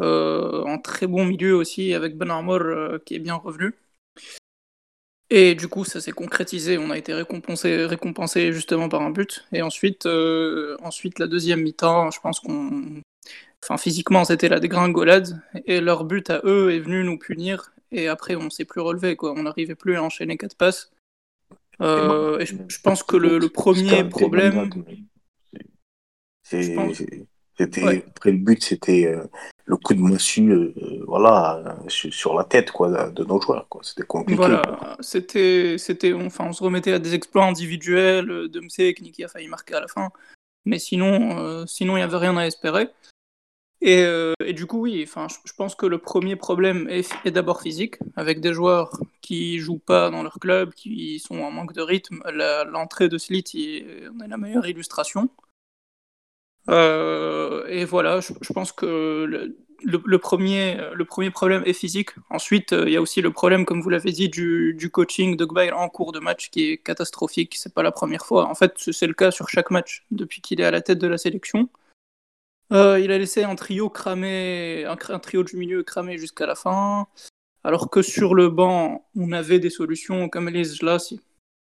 Euh, en très bon milieu aussi, avec Ben Armour qui est bien revenu. Et du coup, ça s'est concrétisé. On a été récompensé, récompensé justement par un but. Et ensuite, ensuite la deuxième mi-temps, je pense qu'on. Enfin, physiquement, c'était la dégringolade. Et leur but à eux est venu nous punir. Et après, on s'est plus relevé. Quoi. On n'arrivait plus à enchaîner quatre passes. Euh, et je, je pense que le, le premier problème. C'était Ouais. après le but, c'était euh, le coup de massue, euh, voilà, sur, sur la tête quoi, de nos joueurs. Quoi. C'était compliqué. Voilà, c'était, c'était, enfin, on se remettait à des exploits individuels euh, de Msek, qui a failli marquer à la fin, mais sinon, euh, sinon il n'y avait rien à espérer. Et, euh, et, du coup, oui, enfin, je, pense que le premier problème est, d'abord physique, avec des joueurs qui jouent pas dans leur club, qui sont en manque de rythme. L'entrée de Slit en est la meilleure illustration. Euh, et voilà, je, pense que le, premier, le premier problème est physique. Ensuite, il y a aussi le problème, comme vous l'avez dit, du, du coaching de Gbail en cours de match qui est catastrophique. C'est pas la première fois. En fait, c'est le cas sur chaque match depuis qu'il est à la tête de la sélection. Euh, il a laissé un trio cramé, un, trio du milieu cramé jusqu'à la fin. Alors que sur le banc, on avait des solutions comme les Jlassi,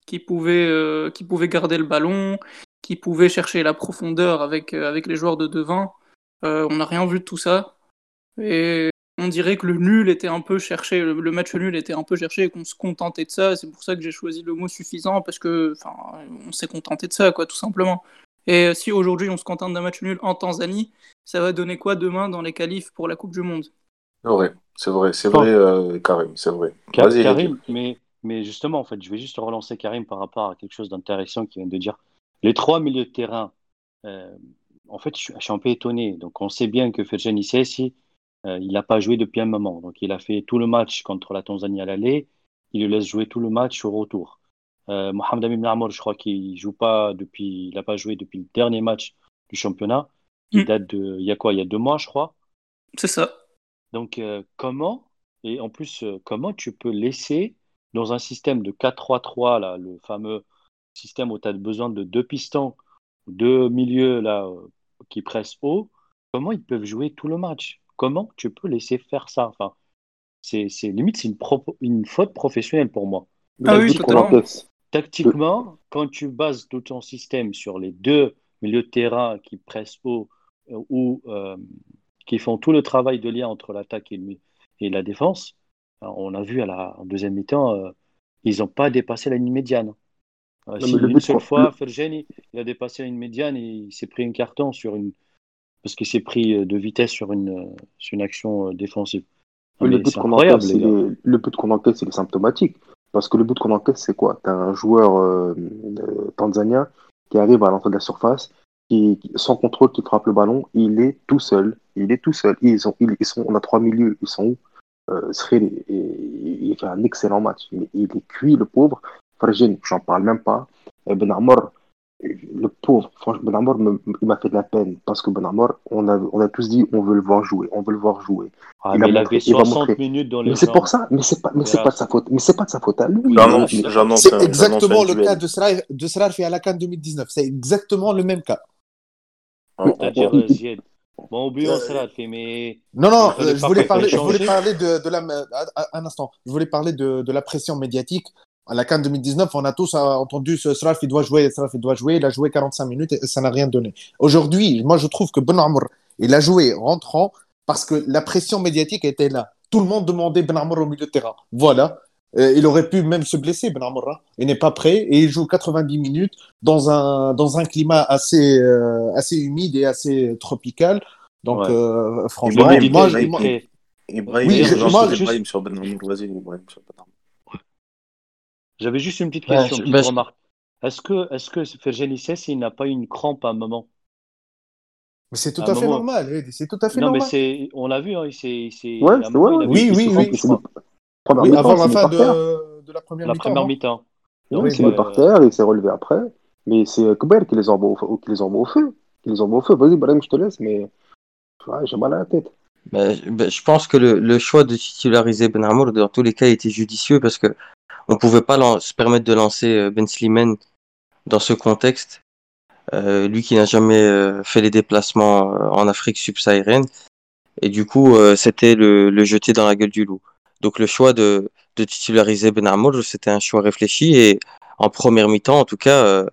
qui pouvaient, euh, qui garder le ballon, qui pouvaient chercher la profondeur avec, euh, avec les joueurs de devant. On n'a rien vu de tout ça. Et on dirait que le nul était un peu cherché, le, le match nul était un peu cherché et qu'on se contentait de ça. C'est pour ça que j'ai choisi le mot suffisant parce que, enfin, on s'est contenté de ça, quoi, tout simplement. Et si aujourd'hui on se contente d'un match nul en Tanzanie, ça va donner quoi demain dans les qualifs pour la Coupe du Monde? C'est vrai, c'est vrai, c'est vrai, euh, Karim, c'est vrai. Karim, mais, mais justement, en fait, je vais juste relancer Karim par rapport à quelque chose d'intéressant qu'il vient de dire. Les trois milieux de terrain, euh, en fait, je, je, suis un peu étonné. Donc, on sait bien que Ferjani Sessi, euh, il n'a pas joué depuis un moment. Donc, il a fait tout le match contre la Tanzanie à l'aller. Il le laisse jouer tout le match au retour. Euh, Mohamed Amin Amour, je crois qu'il joue pas depuis, il n'a pas joué depuis le dernier match du championnat, qui mm. date de, il y a quoi, il y a deux mois, je crois. C'est ça. Donc euh, comment, et en plus, euh, comment tu peux laisser dans un système de 4-3-3, là, le fameux système où tu as besoin de deux pistons, deux milieux là, euh, qui pressent haut, comment ils peuvent jouer tout le match? Comment tu peux laisser faire ça? Enfin, c'est, limite, c'est une, une faute professionnelle pour moi. Ah oui, totalement. Tactiquement, quand tu bases tout ton système sur les deux milieux de terrain qui pressent haut euh, ou euh, qui font tout le travail de lien entre l'attaque et, et, la défense, on a vu à la en deuxième mi-temps, euh, ils n'ont pas dépassé la ligne médiane. Euh, si une seule fois, Fergeni, il a dépassé la ligne médiane et il s'est pris un carton sur une parce qu'il s'est pris de vitesse sur une, sur une action défensive. le, but les... le but qu'on enquête, c'est symptomatique. Parce que le but qu'on encaisse, c'est quoi? Tu as un joueur euh, tanzanien qui arrive à l'entrée de la surface, qui, sans contrôle, qui frappe le ballon, il est tout seul. Il est tout seul. Ils, ont, ils, sont, on a trois milieux, ils sont où? Euh, il fait un excellent match. Il, il est cuit, le pauvre. Farjin, j'en parle même pas. Ben Armor, le pauvre, franchement, Ben Amor, il m'a fait de la peine parce que Ben Amor, on a, on a tous dit on veut le voir jouer, on veut le voir jouer. Ah, il, mais a il montré, avait 60 il minutes dans les Mais c'est pour ça, mais c'est pas, mais c'est pas de sa faute, mais c'est pas de sa faute à lui. C'est exactement le cas de Srar, de Srar fait à la CAN 2019. C'est exactement le même cas. C'est-à-dire, euh, Bon, oublions Srar fait, mais. Non, non, je voulais parler, je voulais parler de, de la, un instant, je voulais parler de, de la pression médiatique à la Cannes 2019, on a tous entendu ce Sraf, il doit jouer, Sraf, il doit jouer. Il a joué 45 minutes et ça n'a rien donné. Aujourd'hui, moi, je trouve que Ben Amour, il a joué rentrant parce que la pression médiatique était là. Tout le monde demandait Ben Amour au milieu de terrain. Voilà. Euh, il aurait pu même se blesser, Ben Amour. Hein. Il n'est pas prêt et il joue 90 minutes dans un, dans un climat assez, euh, assez humide et assez tropical. Donc, ouais. euh, franchement, moi, moi, moi, Ibrahim, oui, je, moi, Ibrahim sur Ben Amour. Vas-y, Ibrahim sur Ben Amour. J'avais juste une petite question, une petite bah, remarque. Est-ce que, est-ce que Fergelisès, il n'a pas une crampe à un moment? Mais c'est tout à, à fait moment... normal, c'est tout à fait non, normal. mais c'est, on l'a vu, hein, c'est, c'est, ouais, ouais, oui, oui, oui, oui. avant la fin de, de, la première la mi-temps. Première mi-temps. Oui, il est par terre, il s'est relevé après. Mais c'est Kber qui les envoie au, qui les envoie au feu. Qui les envoie au feu. Vas-y, Brahim, je te laisse, mais ouais, j'ai mal à la tête. Ben, ben, je pense que le, le, choix de titulariser Ben Amour, dans tous les cas, était judicieux parce que on pouvait pas se permettre de lancer Ben Slimane dans ce contexte. Euh, lui qui n'a jamais euh, fait les déplacements euh, en Afrique subsaharienne. Et du coup, euh, c'était le, le, jeter dans la gueule du loup. Donc le choix de, de titulariser Ben Amour, c'était un choix réfléchi. Et en première mi-temps, en tout cas,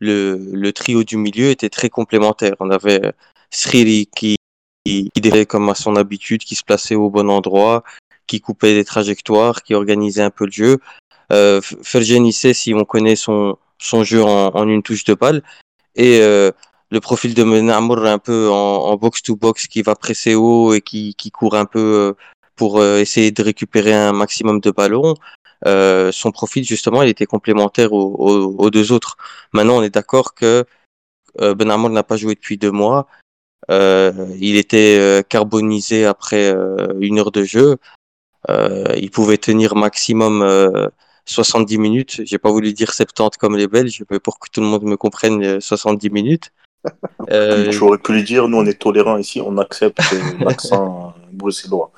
le, le, trio du milieu était très complémentaire. On avait Sriri qui, qui, qui comme à son habitude, qui se plaçait au bon endroit, qui coupait des trajectoires, qui organisait un peu le jeu. Euh, Fergen sait si on connaît son, son jeu en, en une touche de balle. Et euh, le profil de Menamour un peu en box-to-box -box qui va presser haut et qui, qui court un peu euh, pour euh, essayer de récupérer un maximum de ballons. Euh, son profil justement il était complémentaire aux, aux, aux deux autres. Maintenant on est d'accord que euh, Ben Amour n'a pas joué depuis deux mois Euh, il était euh, carbonisé après euh, une heure de jeu. Euh, il pouvait tenir maximum euh, 70 minutes. J'ai pas voulu dire 70 comme les Belges, mais pour que tout le monde me comprenne, euh, 70 minutes. <laughs> Euh, J'aurais pu lui dire, nous on est tolérants ici, on accepte euh, l'accent <laughs> bruxellois.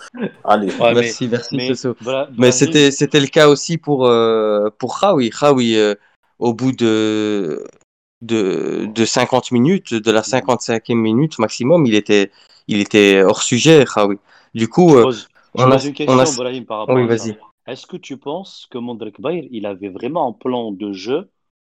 Allez, Ouais, mais- merci, merci, mais, Mais c'était c'était le cas aussi pour euh, pour Khawi. Khawi euh, au bout de de de 50 minutes, de la 55e minute maximum, il était il était hors sujet Khawi. Du coup, je euh, pose, je on a une question, on a Brahim, par rapport oui, à ça. Est-ce que tu penses que Mondrek Bayer, il avait vraiment un plan de jeu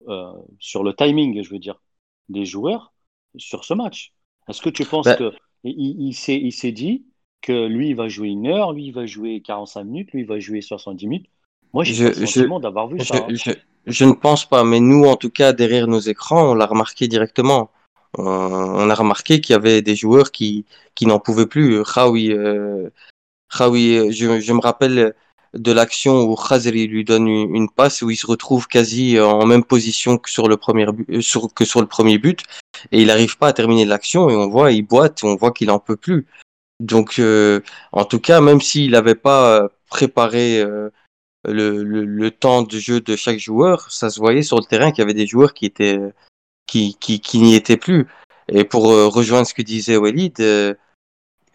euh, sur le timing, je veux dire, des joueurs sur ce match? Est-ce que tu penses Ben, que il, il s'est, dit que lui, il va jouer une heure, lui, il va jouer 45 minutes, lui, il va jouer 70 minutes? Moi, j'ai le sentiment d'avoir vu je ça. hein. je je ne pense pas, mais nous en tout cas derrière nos écrans, on l'a remarqué directement. On, on a remarqué qu'il y avait des joueurs qui qui n'en pouvaient plus. Khawi euh, je, je me rappelle de l'action où Khazri lui donne une, passe où il se retrouve quasi en même position que sur le premier but, euh, que sur le premier but et il n'arrive pas à terminer l'action et on voit il boite, on voit qu'il en peut plus. Donc euh, en tout cas, même s'il n'avait pas euh, préparé euh, le, le, temps de jeu de chaque joueur, ça se voyait sur le terrain qu'il y avait des joueurs qui étaient qui qui, qui n'y étaient plus. Et pour euh, rejoindre ce que disait Walid, euh,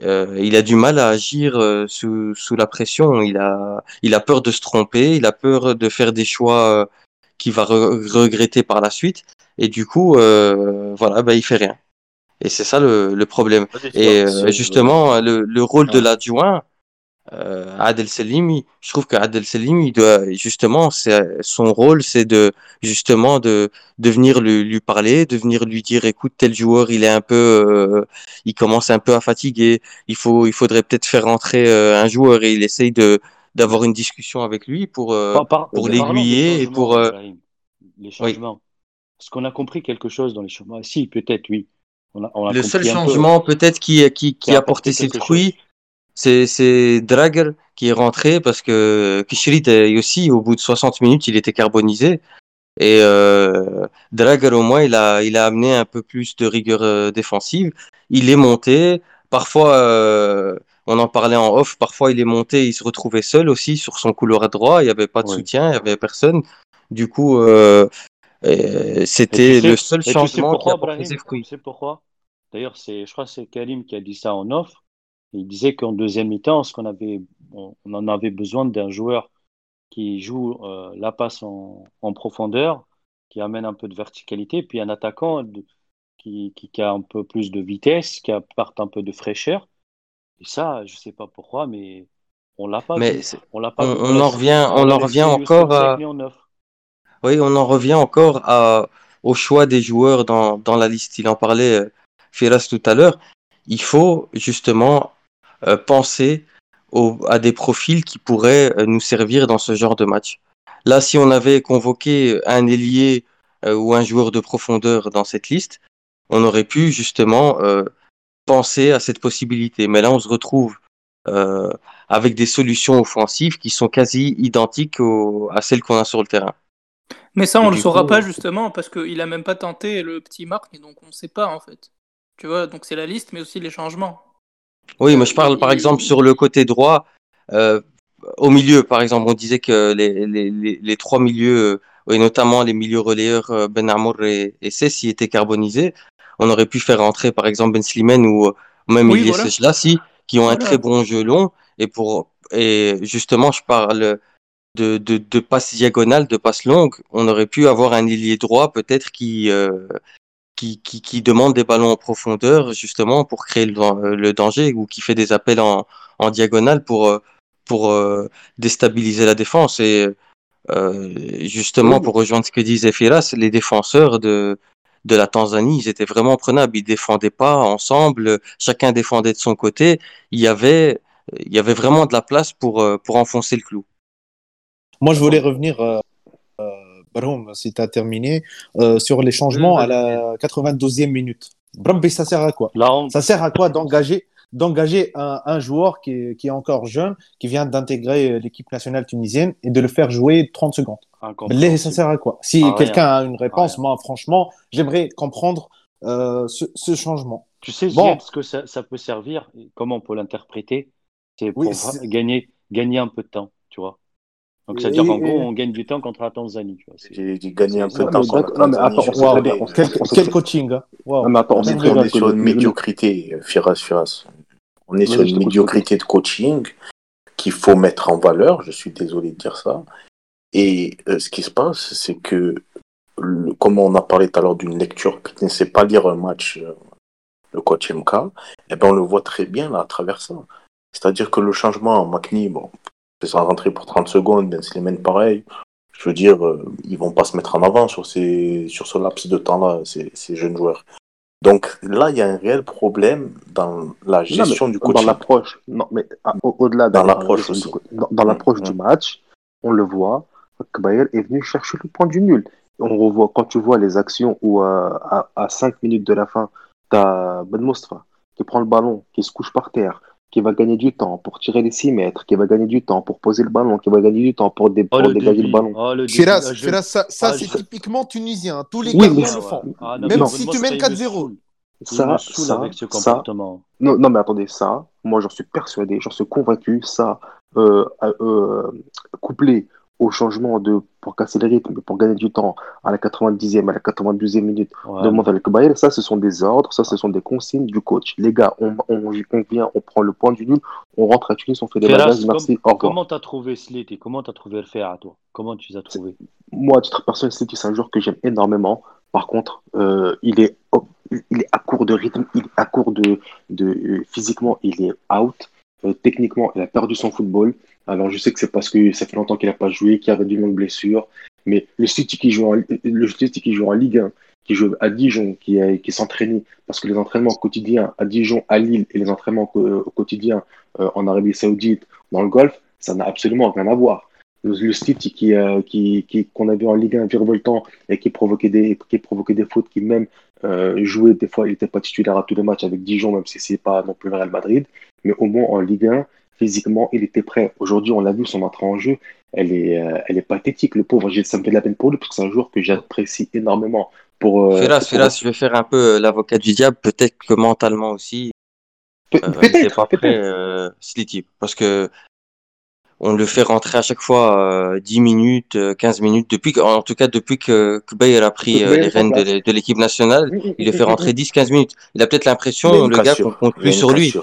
euh, il a du mal à agir euh, sous, sous la pression. Il a, il a peur de se tromper, il a peur de faire des choix euh, qu'il va re- regretter par la suite. Et du coup, euh, voilà, bah, il fait rien. Et c'est ça le, le problème. Et euh, justement, le, le rôle de l'adjoint, euh, Adel Selimi, je trouve que Adel Selimi, doit, justement, c'est, son rôle, c'est de, justement, de, de venir lui, lui parler, de venir lui dire, écoute, tel joueur, il est un peu, euh, il commence un peu à fatiguer, il faut, il faudrait peut-être faire rentrer euh, un joueur et il essaye de, d'avoir une discussion avec lui pour, euh, Par- par- pour l'aiguiller et pour, euh. Les changements. Est-ce qu'on a compris quelque chose dans les changements? Si, peut-être, oui. On a, on a Le seul peu. changement peut-être qui, qui, qui a a porté apporté ses fruits, c'est, c'est Drager qui est rentré parce que Kishrit est aussi, au bout de 60 minutes, il était carbonisé. Et euh, Drager, au moins, il a, il a amené un peu plus de rigueur euh, défensive. Il est monté. Parfois, euh, on en parlait en off, parfois il est monté, il se retrouvait seul aussi sur son couloir droit. Il n'y avait pas de soutien, il n'y avait personne. Du coup, euh, euh, c'était tu sais, le seul tu sais changement qui pourquoi, a porté Brahim? ses fruits. Tu sais pourquoi? D'ailleurs, c'est, je crois que c'est Karim qui a dit ça en off. Il disait qu'en deuxième mi-temps, ce qu'on avait, on, on en avait besoin d'un joueur qui joue euh, la passe en, en profondeur, qui amène un peu de verticalité, puis un attaquant de- qui, qui, qui a un peu plus de vitesse, qui apporte un peu de fraîcheur. Et ça, je sais pas pourquoi, mais on l'a pas Mais On l'a pas on, en revient, on en revient encore à, oui, on en revient encore à, au choix des joueurs dans, dans la liste. Il en parlait, euh, Firas tout à l'heure. Il faut justement penser au, à des profils qui pourraient euh, nous servir dans ce genre de match. Là, si on avait convoqué un ailier euh, ou un joueur de profondeur dans cette liste, on aurait pu justement euh, penser à cette possibilité. Mais là, on se retrouve euh, avec des solutions offensives qui sont quasi identiques au- à celles qu'on a sur le terrain. Mais ça, on le du saura coup, pas euh, justement parce qu'il a même pas tenté le petit Marc, et donc on sait pas en fait. Tu vois, donc c'est la liste, mais aussi les changements. Oui, mais je parle par exemple sur le côté droit, euh, au milieu, par exemple, on disait que les, les, les, les trois milieux, euh, et notamment les milieux relayeurs euh, Ben Amour et, et étaient carbonisés. On aurait pu faire entrer par exemple Ben Slimane ou euh, même Oui, Ilyes voilà. Jlassi, qui ont un très bon jeu long. Et pour et justement, je parle de, de, de passes diagonales, de passes longues. On aurait pu avoir un ailier droit peut-être qui euh, qui, qui, qui demande des ballons en profondeur justement pour créer le, le danger ou qui fait des appels en, en diagonale pour, euh, pour euh, déstabiliser la défense. Et euh, justement, pour rejoindre ce que disait Firas, les défenseurs de, de la Tanzanie, ils étaient vraiment prenables. Ils défendaient pas ensemble, chacun défendait de son côté. Il y avait, il y avait vraiment de la place pour, euh, pour enfoncer le clou. Moi, je voulais revenir, Baroum, si tu as terminé, euh, sur les changements à la 92e minute. Brabbi, ça sert à quoi? Ça sert à quoi d'engager d'engager un, un joueur qui est, qui est encore jeune, qui vient d'intégrer euh, l'équipe nationale tunisienne et de le faire jouer 30 secondes? Billah, ça sert à quoi? Si rien. quelqu'un a une réponse, rien. moi, franchement, j'aimerais comprendre euh, ce, ce changement. Tu sais, Bon. Ce que ça, ça peut servir, comment on peut l'interpréter, c'est pour Oui, gagner, gagner un peu de temps, tu vois. Donc, ça veut dire qu'en gros, on gagne du temps contre la Tanzanie, tu vois. C'est- J'ai gagné un peu de temps sur la d'accord- non, mais Tanzanie. quel, coaching, on est sur une médiocrité, Firas, Firas. On est sur une médiocrité de coaching qu'il faut mettre en valeur. Je suis désolé de dire ça. Et euh, ce qui se passe, c'est que, comme on a parlé tout à l'heure d'une lecture qui ne sait pas lire un match, euh, le coach MK, eh ben on le voit très bien là, à travers ça. C'est-à-dire que le changement, McNee, bon, c'est sans rentrer pour 30 secondes, Ben Slimane pareil. Je veux dire, euh, ils vont pas se mettre en avant sur, ces, sur ce laps de temps-là, ces, ces jeunes joueurs. Donc là, il y a un réel problème dans la gestion Non, du Dans coaching. l'approche, non, mais au- au-delà Dans l'approche aussi. Dans, dans Mm, l'approche mm. du match, on le voit, Bayer est venu chercher le point du nul. On revoit, quand tu vois les actions où euh, à, à 5 minutes de la fin, tu as Ben Mostfa qui prend le ballon, qui se couche par terre, qui va gagner du temps pour tirer les 6 mètres, qui va gagner du temps pour poser le ballon, qui va gagner du temps pour, dé- Oh, pour le dégager débit. le ballon. Oh, le débit. Firas, je- Firas, ça, ça, Ah, c'est je- typiquement tunisien. Tous les Oui, gardiens le font. Ah, non, Même si tu mènes il me 4-0. saoule. Il Ça, ça, avec ce ça. Non, non, mais attendez, ça, moi j'en suis persuadé, j'en suis convaincu, ça, euh, euh, couplé au changement de, pour casser le rythme, pour gagner du temps à la 90e, à la 92e minute Ouais, de Montréal Bayern, ça, ce sont des ordres, ça, ce sont des consignes du coach. Les gars, on, on, on vient, on prend le point du nul, on rentre à Tunis, on fait des bagages, merci, au comment t'as trouvé Slit et comment t'as trouvé le faire à toi? Comment tu les as trouvés? Moi, à titre personnel, c'est c'est un joueur que j'aime énormément. Par contre, euh, il, est, il est à court de rythme, il est à court de, de euh, physiquement, il est out. Euh, techniquement, il a perdu son football. Alors, je sais que c'est parce que ça fait longtemps qu'il n'a pas joué, qu'il avait du longue blessure. Mais le City qui joue en, le qui joue en Ligue 1, qui joue à Dijon, qui, s'entraînait, parce que les entraînements quotidiens à Dijon, à Lille et les entraînements co- au quotidien euh, en Arabie Saoudite, dans le Golfe, ça n'a absolument rien à voir. Le, le City qui, euh, qui, qui, qu'on a vu en Ligue 1 virevoltant et qui provoquait des, qui provoquait des fautes, qui même euh, jouait des fois, il n'était pas titulaire à tous les matchs avec Dijon, même si c'est pas non plus le Real Madrid, mais au moins en Ligue 1, physiquement, il était prêt. Aujourd'hui, on l'a vu, son entrée en jeu, elle est, euh, elle est pathétique, le pauvre. Ça me fait de la peine pour lui, parce que c'est un joueur que j'apprécie énormément. Pour, euh, pour- Firas, je vais faire un peu euh, l'avocat du diable, peut-être que mentalement aussi, Pe- euh, peut-être, pas prêt, Slity, parce que on le fait rentrer à chaque fois euh, 10 minutes, euh, 15 minutes, depuis que, en tout cas depuis que, que Bayer a pris euh, les rênes de, l'équipe nationale, il le fait rentrer 10-15 minutes. Il a peut-être l'impression, le gars, qu'on compte plus sur lui.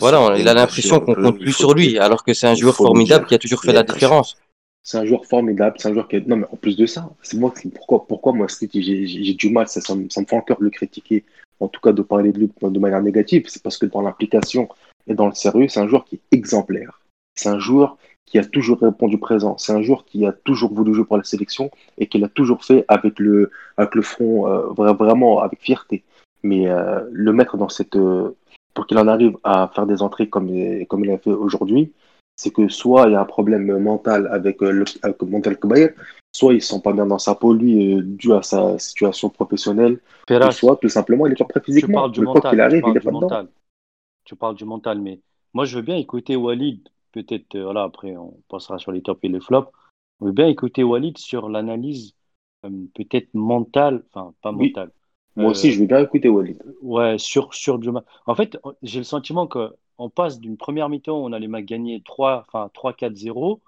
Voilà, Il a l'impression qu'on compte plus sur lui, alors que c'est un joueur formidable qui a toujours fait la différence. C'est un joueur formidable, c'est un joueur qui est... Non, mais en plus de ça, c'est moi qui... Pourquoi, pourquoi moi, j'ai du mal, ça, ça, me, ça me fait encore le critiquer, en tout cas de parler de lui de manière négative, c'est parce que dans l'implication et dans le sérieux, c'est un joueur qui est exemplaire. C'est un joueur qui a toujours répondu présent. C'est un joueur qui a toujours voulu jouer pour la sélection et qui l'a toujours fait avec le, avec le front, euh, vra- vraiment avec fierté. Mais euh, le mettre dans cette... euh, pour qu'il en arrive à faire des entrées comme, comme il a fait aujourd'hui, c'est que soit il y a un problème mental avec le avec Montel Kobaye, soit il se sent pas bien dans sa peau, lui, euh, dû à sa situation professionnelle, ou Ferraz, soit tout simplement il est pas prêt tu physiquement. parles du mental, tu parles du mental. Tu parles du mental, mais moi je veux bien écouter Walid, peut-être, euh, voilà, après on passera sur les tops et les flops. Je veux bien écouter Walid sur l'analyse euh, peut-être mentale, enfin pas Oui. mentale. Moi aussi, Euh, je veux bien écouter Walid. Ouais, sur, sur du En fait, j'ai le sentiment que on passe d'une première mi-temps où on allait mal gagner 3, enfin 3-4-0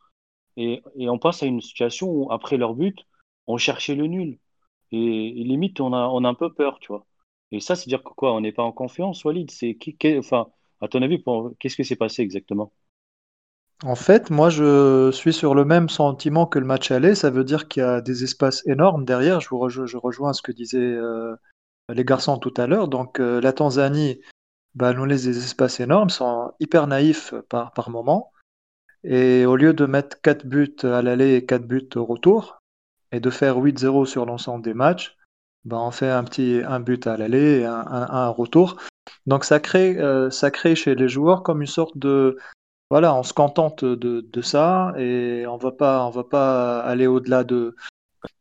et, et on passe à une situation où après leur but, on cherchait le nul. Et, et limite, on a, on a un peu peur, tu vois. Et ça, c'est dire que quoi, on n'est pas en confiance, Walid? C'est, enfin, à ton avis, qu'est-ce qui s'est passé exactement? En fait, moi, je suis sur le même sentiment que le match aller. Ça veut dire qu'il y a des espaces énormes derrière. Je, rejoins ce que disaient euh, les garçons tout à l'heure. Donc, euh, la Tanzanie bah, nous laisse des espaces énormes, sont hyper naïfs par, moment. Et au lieu de mettre 4 buts à l'aller et 4 buts au retour, et de faire 8-0 sur l'ensemble des matchs, bah, on fait un petit un but à l'aller et un retour. Donc, ça crée, euh, ça crée chez les joueurs comme une sorte de voilà, on se contente de, de ça et on va pas, on va pas aller au-delà de,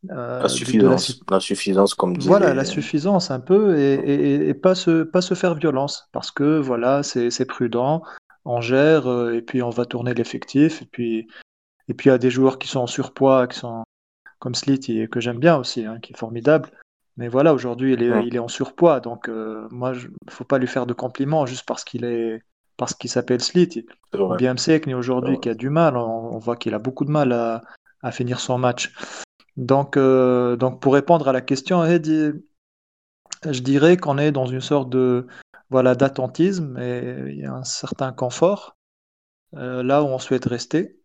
euh, La de, de la, suffisance. si- La suffisance, comme disait. voilà, la suffisance un peu et, et, et pas se, pas se faire violence parce que voilà, c'est, prudent, on gère euh, et puis on va tourner l'effectif et puis, et puis il y a des joueurs qui sont en surpoids, qui sont comme Slit et que j'aime bien aussi, hein, qui est formidable. Mais voilà, aujourd'hui, il est, Ouais. il est en surpoids. Donc, euh, moi, il ne faut pas lui faire de compliments juste parce qu'il est, parce qu'il s'appelle Slit. Msekni aujourd'hui qui a du mal, on, on voit qu'il a beaucoup de mal à, à finir son match. Donc, euh, donc pour répondre à la question, je dirais qu'on est dans une sorte de voilà d'attentisme et il y a un certain confort euh, là où on souhaite rester.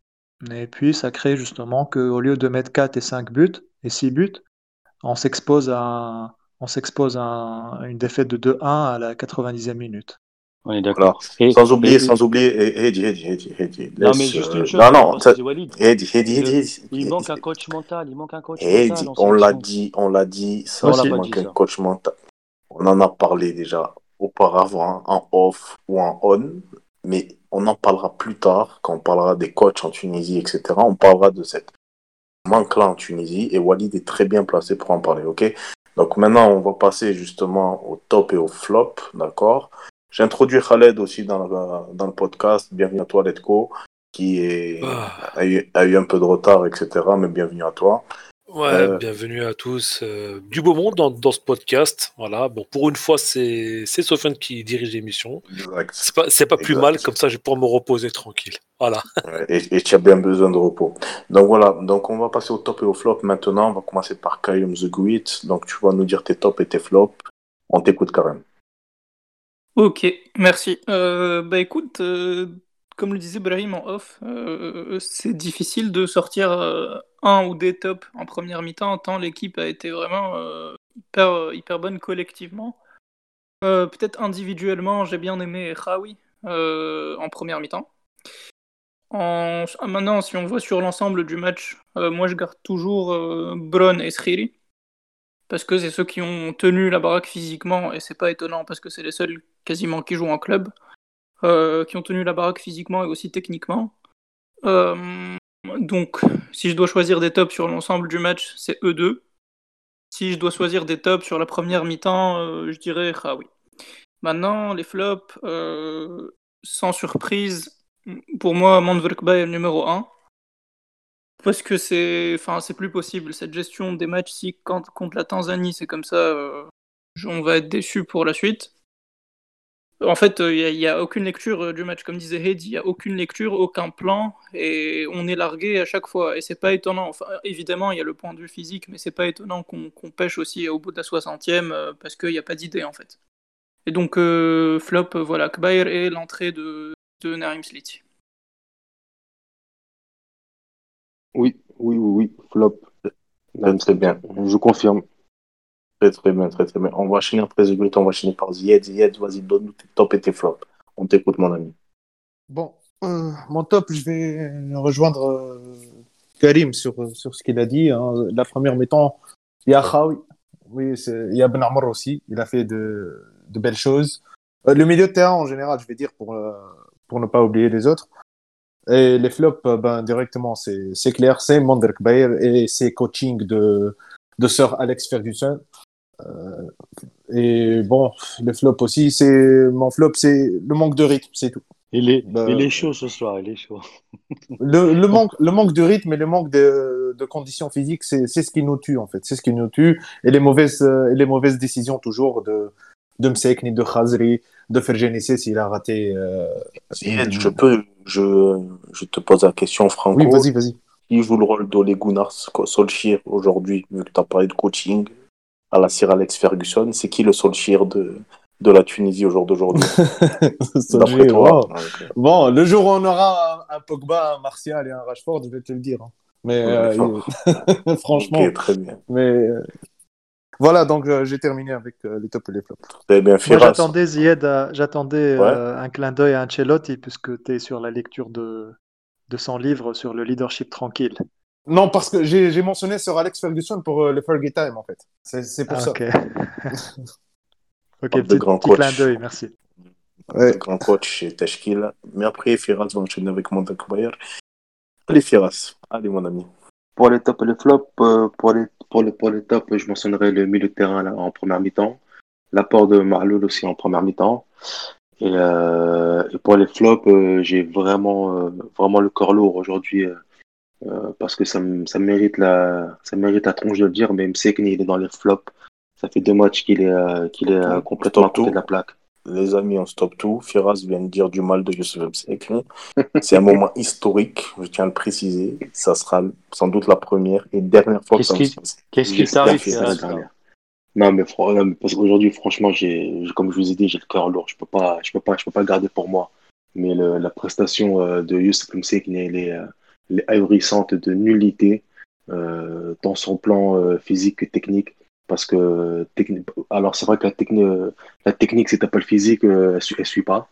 Et puis ça crée justement qu'au lieu de mettre 4 et 5 buts et 6 buts, on s'expose à, on s'expose à une défaite de 2-1 à la 90e minute. On est d'accord. Sans oublier, sans oublier, Heidi, Heidi, Heidi, Heidi. Non, mais juste euh, une chose, Non, non, Heidi, le- Heidi. il manque un coach mental, il manque un coach mental en on l'a dit, on l'a dit, ça, il manque un coach mental. On en a parlé déjà auparavant, en off ou en on, mais on en parlera plus tard, quand on parlera des coachs en Tunisie, etc. On parlera de cette manque-là en Tunisie, et Walid est très bien placé pour en parler, ok? Donc maintenant, on va passer justement au top et au flop, d'accord? J'ai introduit Khaled aussi dans le, dans le podcast, bienvenue à toi, Letco, qui est, Ah. a, eu, a eu un peu de retard, etc., mais bienvenue à toi. Ouais, Euh, bienvenue à tous. Euh, du beau monde dans, dans ce podcast. Voilà. Bon, pour une fois, c'est Sofiane qui dirige l'émission. C'est pas, plus Exact. mal, comme ça, je vais pouvoir me reposer tranquille. Voilà. <laughs> Et, et tu as bien besoin de repos. Donc voilà, donc on va passer au top et au flop maintenant. On va commencer par Karim The Great. Donc tu vas nous dire tes tops et tes flops. On t'écoute Karim. Ok, merci. Euh, bah écoute, euh, comme le disait Brahim en off, euh, c'est difficile de sortir un ou des tops en première mi-temps, tant l'équipe a été vraiment hyper, hyper bonne collectivement. Peut-être individuellement, j'ai bien aimé euh, en première mi-temps. En... Maintenant, si on voit sur l'ensemble du match, moi je garde toujours Bron et Sriri. Parce que c'est ceux qui ont tenu la baraque physiquement, et c'est pas étonnant parce que c'est les seuls quasiment qui jouent en club, euh, qui ont tenu la baraque physiquement et aussi techniquement. Euh, donc, si je dois choisir des tops sur l'ensemble du match, c'est eux deux. Si je dois choisir des tops sur la première mi-temps, euh, je dirais Khawi. Maintenant, les flops, sans surprise, pour moi, Mandverkba est le numéro 1. Parce que c'est, enfin, plus possible cette gestion des matchs. Si contre la Tanzanie c'est comme ça, on va être déçu pour la suite. En fait, il n'y a, aucune lecture euh, du match, comme disait Heidi, il n'y a aucune lecture, aucun plan, et on est largué à chaque fois. Et c'est pas étonnant. Enfin, évidemment, il y a le point de vue physique, mais c'est pas étonnant qu'on qu pêche aussi au bout de la 60e euh, parce qu'il n'y a pas d'idée en fait. Et donc, euh, flop, voilà, Kbair et l'entrée de, de Narim Sliti. Oui, oui, oui, oui, flop. Très bien. Je confirme. Très très bien, très très bien. On va enchaîner après Great, on va enchaîner par Zied. Zied, vas-y, donne-nous tes tops et tes flops. On t'écoute, mon ami. Bon, euh, mon top, je vais rejoindre euh, Karim sur, sur ce qu'il a dit. Hein. La première mi-temps, il y a Khawi, oui, il y a Ben Amr aussi. Il a fait de, de belles choses. Euh, le milieu de terrain, en général, je vais dire pour, euh, pour ne pas oublier les autres. Et les flops, ben, directement, c'est clair, c'est Manderk Bayer et ses coaching de, de Sir Alex Ferguson. Euh, et bon, le flop aussi, c'est mon flop, c'est le manque de rythme, c'est tout. Il est, bah, il est chaud ce soir, il est chaud. <laughs> Le, le, manque, le manque de rythme et le manque de, de conditions physiques, c'est ce qui nous tue en fait. C'est ce qui nous tue. Et les mauvaises, et les mauvaises décisions toujours de, de Msekni, de Khazri, de Fergenissé s'il a raté. Euh, je peux, je, je te pose la question, Franco. Oui, vas-y, vas-y. Qui joue le rôle d'Ole Gunnar Solskjaer aujourd'hui, vu que tu as parlé de coaching à la Sir Alex Ferguson, c'est qui le Solskjaer de, de la Tunisie au jour d'aujourd'hui <laughs> D'après toi. Wow. Okay. Bon, le jour où on aura un, un, Pogba, un Martial et un Rashford, je vais te le dire. Hein. Mais ouais, euh, <laughs> franchement. Okay, très bien. Mais euh, voilà, donc euh, j'ai terminé avec les tops et les flops. Très bien, Moi, j'attendais Zied, j'attendais ouais. un clin d'œil à Ancelotti puisque tu es sur la lecture de, de son livre sur le leadership tranquille. Non, parce que j'ai mentionné sur Alex Ferguson pour euh, le Fergie Time, en fait. C'est pour ah, ça. Ok, <laughs> ok, petit, petit clin d'œil, merci. Ouais. Le grand coach chez Tashkil. Mais après, Firas va enchaîner avec Mondak Bayer. Allez, Firas. Allez, mon ami. Pour les tops et les flops, euh, pour, les, pour, les, pour les tops, je mentionnerai le milieu de terrain là, en première mi-temps. L'apport de Marloul aussi en première mi-temps. Et, euh, et, pour les flops, euh, j'ai vraiment, vraiment le corps lourd aujourd'hui. Euh, parce que ça, ça, mérite la, ça mérite la tronche de le dire, mais Msekni, il est dans les flops Ça fait deux matchs qu'il est, euh, qu'il est euh, complètement à côté de la plaque. Les amis, on stop tout. Firas vient de dire du mal de Youssef Msekni. C'est un moment <laughs> historique, je tiens à le préciser. Ça sera sans doute la première et dernière fois que Qu'est-ce ça qui- Qu'est-ce qui t'arrive, Non, mais, non, mais parce qu'aujourd'hui, franchement, j'ai, comme je vous ai dit, j'ai le cœur lourd. Je peux pas, je peux pas, je peux pas le garder pour moi. Mais le- la prestation euh, de Youssef Msekni, elle est, euh, elle est ahurissante de nullité, euh, dans son plan euh, physique et technique. Parce que, alors c'est vrai que la, techni- la technique, si t'as pas le physique, euh, elle, elle suit pas,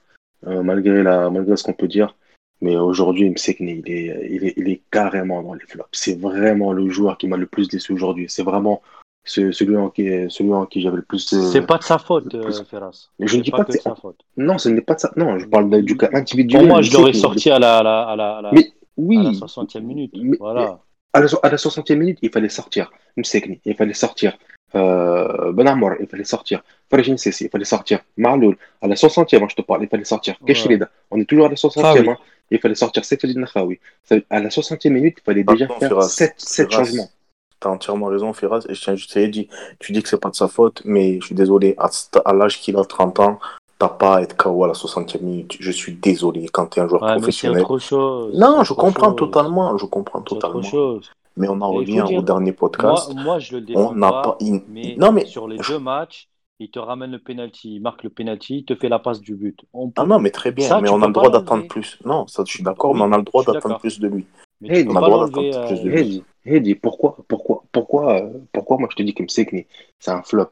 euh, malgré la, malgré ce qu'on peut dire. Mais aujourd'hui, Msekni, il est, il est, il est carrément dans les flops. C'est vraiment le joueur qui m'a le plus déçu aujourd'hui. C'est vraiment ce- celui en qui, celui en qui j'avais le plus. C'est pas de sa faute, euh, plus- Ferras. Mais je ne dis pas pas que c'est- sa faute. Non, ce n'est pas de. Non, je parle du cas individuel. Pour moi, je l'aurais sorti à la, à la, à la, à Mais à la oui, 60e minute. mais- Voilà. à la, à la 60e minute, il fallait sortir Msekni, il fallait sortir euh, Ben il fallait sortir Farjin Sessi, il fallait sortir Ma'loul. À la 60e, hein, je te parle, il fallait sortir Ouais. Keshrida. On est toujours à la 60e. Khawi. hein. Il fallait sortir Sefedin Nakhawi. À la 60e minute, il fallait déjà Pardon, faire Firas. 7, Firas, changements. T'as entièrement raison, Firas. Et je tiens juste à dire, tu dis que c'est pas de sa faute, mais je suis désolé, à, à l'âge qu'il a 30 ans, t'as pas à être KO à la 60e minute. Je suis désolé quand t'es un joueur Ouais, mais c'est professionnel. autre chose. Non, je comprends chose. totalement, je comprends totalement. chose. Mais on en revient dire- au dernier podcast. Moi, moi, je le on défends n'a pas, pas. mais, Non, mais. sur les deux matchs, il te ramène le penalty, il marque le penalty, il te fait la passe du but. On peut- Ah non, mais très bien, Ça, mais tu on a le droit d'attendre plus. Non, ça, je suis d'accord, Oui, mais on a le droit d'attendre plus de lui. Mais Hey, tu on a le droit d'attendre plus de euh, lui. Heidi, pourquoi, pourquoi, pourquoi, euh, pourquoi moi je te dis que Msekni, c'est un flop?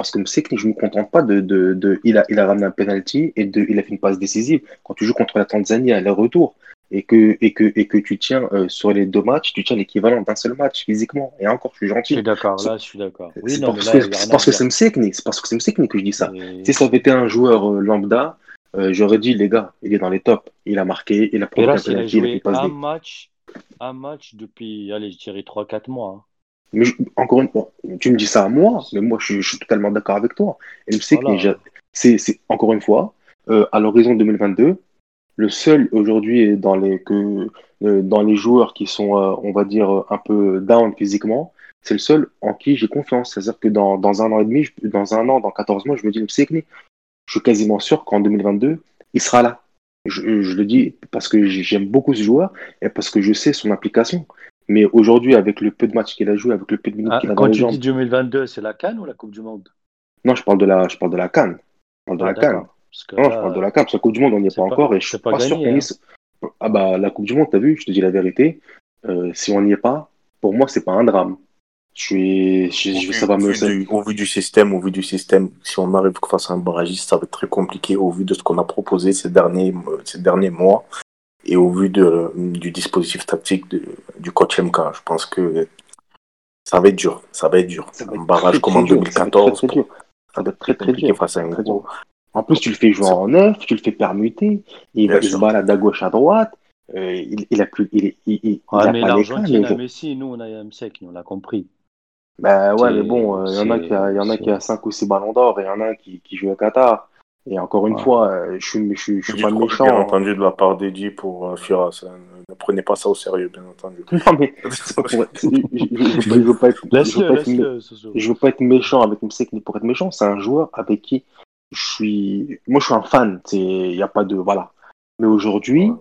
Parce que Msekni, je ne me contente pas de, de, de- il, a, il a ramené un penalty et de, il a fait une passe décisive. Quand tu joues contre la Tanzanie à l'aller-retour et que, et, que, et que tu tiens euh, sur les deux matchs, tu tiens l'équivalent d'un seul match physiquement. Et encore, je suis Je gentil. suis d'accord, là, je suis d'accord. Oui, c'est parce que, c'est parce que c'est Msekni, c'est parce que c'est Msekni que je dis ça. Et- Si ça avait été un joueur euh, lambda, euh, j'aurais dit, les gars, il est dans les tops. Il a marqué, il a provoqué un penalty, il a fait joué une passe un match, un match depuis, allez, je dirais 3-4 mois. hein. Mais je- encore une fois, tu me dis ça à moi, mais moi je, suis- je suis totalement d'accord avec toi. Et le Msekni, Voilà. j'ai- c'est, encore une fois, euh, à l'horizon 2022, le seul aujourd'hui dans les que euh, dans les joueurs qui sont, euh, on va dire, un peu down physiquement, c'est le seul en qui j'ai confiance. C'est-à-dire que dans, dans un an et demi, je- dans un an, dans 14 mois, je me dis, je suis quasiment sûr qu'en 2022, il sera là. Je, je le dis parce que j'ai- j'aime beaucoup ce joueur et parce que je sais son implication. Mais aujourd'hui, avec le peu de matchs qu'il a joué, avec le peu de minutes Ah, qu'il a dans quand tu dis 2022, c'est la Cannes ou la Coupe du Monde? Non, je parle de la, je parle de la Cannes. Je parle de Ah, la Cannes. Non, là, je parle de la Cannes, parce que la Coupe du Monde, on n'y est pas, pas- encore et je suis pas pas, sûr gagné, qu'on y hein. Ah bah, la Coupe du Monde, t'as vu, je te dis la vérité. euh, si on n'y est pas, pour moi, c'est pas un drame. Je suis, je, Au je- vu, ça va me. vu du, au vu du système, au vu du système, si on arrive face à un barragiste, ça va être très compliqué au vu de ce qu'on a proposé ces derniers, ces derniers mois et au vu de, du dispositif tactique de- du coach MK. Je pense que ça va être dur. Ça va être dur. Un barrage très, comme très en dur, ça va être 2014, très, très dur. Ça va être très, très dur. face à un Très gros. dur. En plus, tu le fais jouer en neuf, tu le fais permuter, il, Bien va, sûr. se balade à gauche, à droite. euh, il, il a plus, il, il, il, il Ouais, a mais l'Argentine a Messi, nous, on a Msek, on l'a compris. Bah ouais, mais bon, euh, il y en a c'est- qui a, il y en a qui a c'est- 5 ou 6 ballons d'or et il y en a qui, qui joue au Qatar. Et encore une Ouais. fois, euh, je suis, je suis, je suis Je pas méchant. bien hein. entendu de la part d'Eddie pour euh, Firas. hein. Ne prenez pas ça au sérieux, bien entendu. <laughs> Non, mais <laughs> pas pour je, veux pas être, je veux Laisse-le, pas être, mé- laisse-le, Soso. je veux pas être méchant avec Msek ni pour être méchant. C'est un joueur avec qui je suis, moi je suis un fan. C'est, il y a pas de, voilà. Mais aujourd'hui,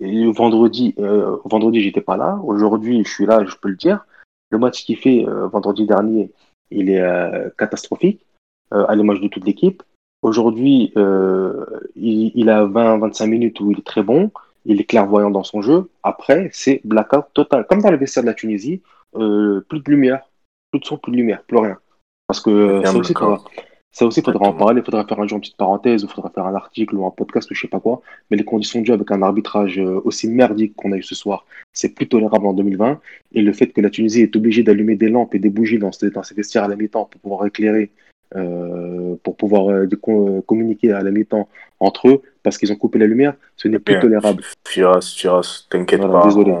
vendredi, euh, vendredi j'étais pas là. Aujourd'hui, je suis là, je peux le dire. Le match qu'il fait euh, vendredi dernier, il est euh, catastrophique euh, à l'image de toute l'équipe. Aujourd'hui, euh, il, il a 20-25 minutes où il est très bon, il est clairvoyant dans son jeu. Après, c'est blackout total. Comme dans le vestiaire de la Tunisie, euh, plus de lumière, plus de son, plus de lumière, plus rien. Parce que ça aussi, faudra, ça aussi, faudra en parler, faudra faire un jour une petite parenthèse, ou faudra faire un article ou un podcast ou je sais pas quoi. Mais les conditions de jeu avec un arbitrage euh, aussi merdique qu'on a eu ce soir, c'est plus tolérable en 2020. Et le fait que la Tunisie est obligée d'allumer des lampes et des bougies dans ses vestiaires à la mi-temps pour pouvoir éclairer, euh, pour pouvoir euh, co- communiquer à la mi-temps entre eux, parce qu'ils ont coupé la lumière, ce n'est plus Bien. tolérable. Firas, Firas, t'inquiète Voilà, pas, désolé.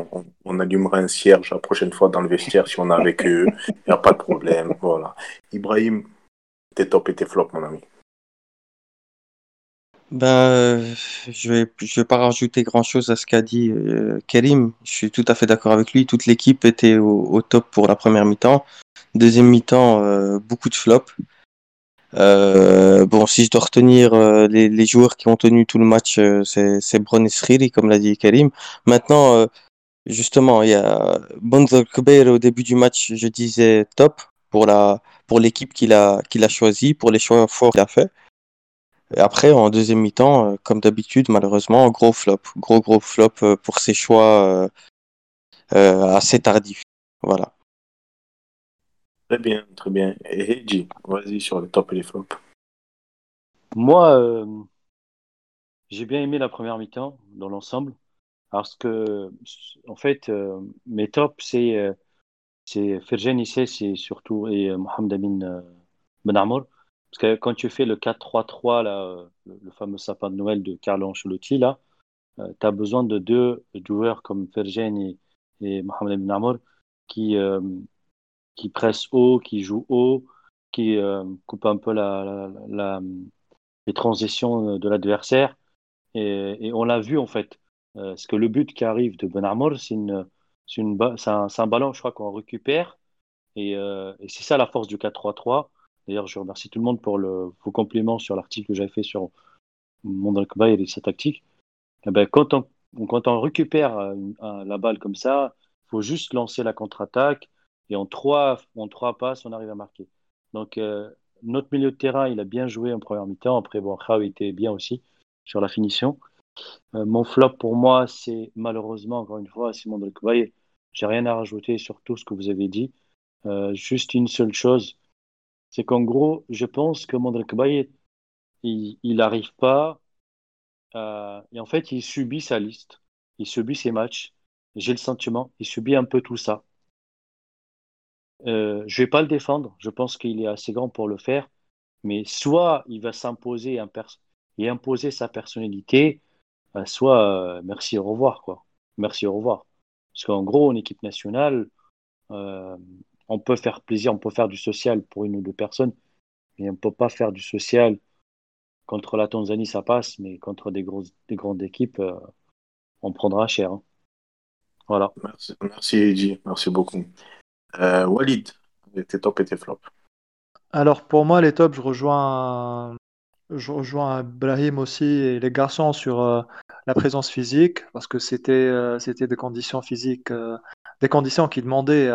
on, allumera un cierge la prochaine fois dans le vestiaire si on est avec eux, il n'y a pas de problème, <laughs> voilà. Ibrahim, tes top et tes flops, mon ami. Ben, euh, je vais, je vais pas rajouter grand-chose à ce qu'a dit euh, Karim. Je suis tout à fait d'accord avec lui. Toute l'équipe était au, au top pour la première mi-temps. Deuxième mi-temps, euh, beaucoup de flops. Euh, bon, si je dois retenir euh, les, les joueurs qui ont tenu tout le match, euh, c'est Bron et comme l'a dit Karim. Maintenant, euh, justement, il y a Bonzo au début du match, je disais top pour la pour l'équipe qu'il a qu'il a choisi, pour les choix forts qu'il a fait. Et après, en deuxième mi-temps, euh, comme d'habitude, malheureusement, gros flop, gros gros flop pour ses choix assez tardifs. Voilà. Très bien, très bien. Et Heji, vas-y sur les tops et les flops. Moi, euh, j'ai bien aimé la première mi-temps dans l'ensemble parce que, en fait, euh, mes tops, c'est euh, c'est Ferjen Issé, c'est surtout et euh, Mohamed Amin Ben Amour. Parce que quand tu fais le 4-3-3, là, le, fameux sapin de Noël de Carlo Ancelotti, là, tu as besoin de deux joueurs comme Ferjen et, Mohamed Amin Amour qui, qui pressent haut, qui jouent haut, qui euh, coupent un peu la, les transitions de l'adversaire. Et, on l'a vu en fait. Euh, parce que le but qui arrive de Ben Armour, c'est un, un ballon, je crois, qu'on récupère. Et, euh, c'est ça la force du 4-3-3. D'ailleurs, je remercie tout le monde pour le, vos compliments sur l'article que j'avais fait sur Mondal et sa tactique. Eh ben, quand on, quand on récupère la balle comme ça, il faut juste lancer la contre-attaque. Et en trois, en passes, on arrive à marquer. Donc, euh, notre milieu de terrain, il a bien joué en première mi-temps. Après, bon, était bien aussi sur la finition. Euh, mon flop pour moi, c'est malheureusement, encore une fois, Simon Delcobaye. J'ai rien à rajouter sur tout ce que vous avez dit. Euh, juste une seule chose, c'est qu'en gros, je pense que Mondrek Baye, il n'arrive pas, et en fait, il subit sa liste, il subit ses matchs. J'ai le sentiment, il subit un peu tout ça. Euh, je vais pas le défendre, je pense qu'il est assez grand pour le faire, mais soit il va s'imposer et imposer sa personnalité, euh, soit euh, merci, au revoir, quoi. Merci, au revoir. Parce qu'en gros, en équipe nationale, euh, on peut faire plaisir, on peut faire du social pour une ou deux personnes, mais on ne peut pas faire du social contre la Tanzanie, ça passe, mais contre des grosses, des grandes équipes, on prendra cher. hein. Voilà. Merci, merci merci beaucoup. Euh, Walid, tes tops et tes flops. Alors pour moi, les tops, je rejoins, je rejoins aussi et les garçons sur euh, la présence physique, parce que c'était euh, des conditions physiques, des conditions qui demandaient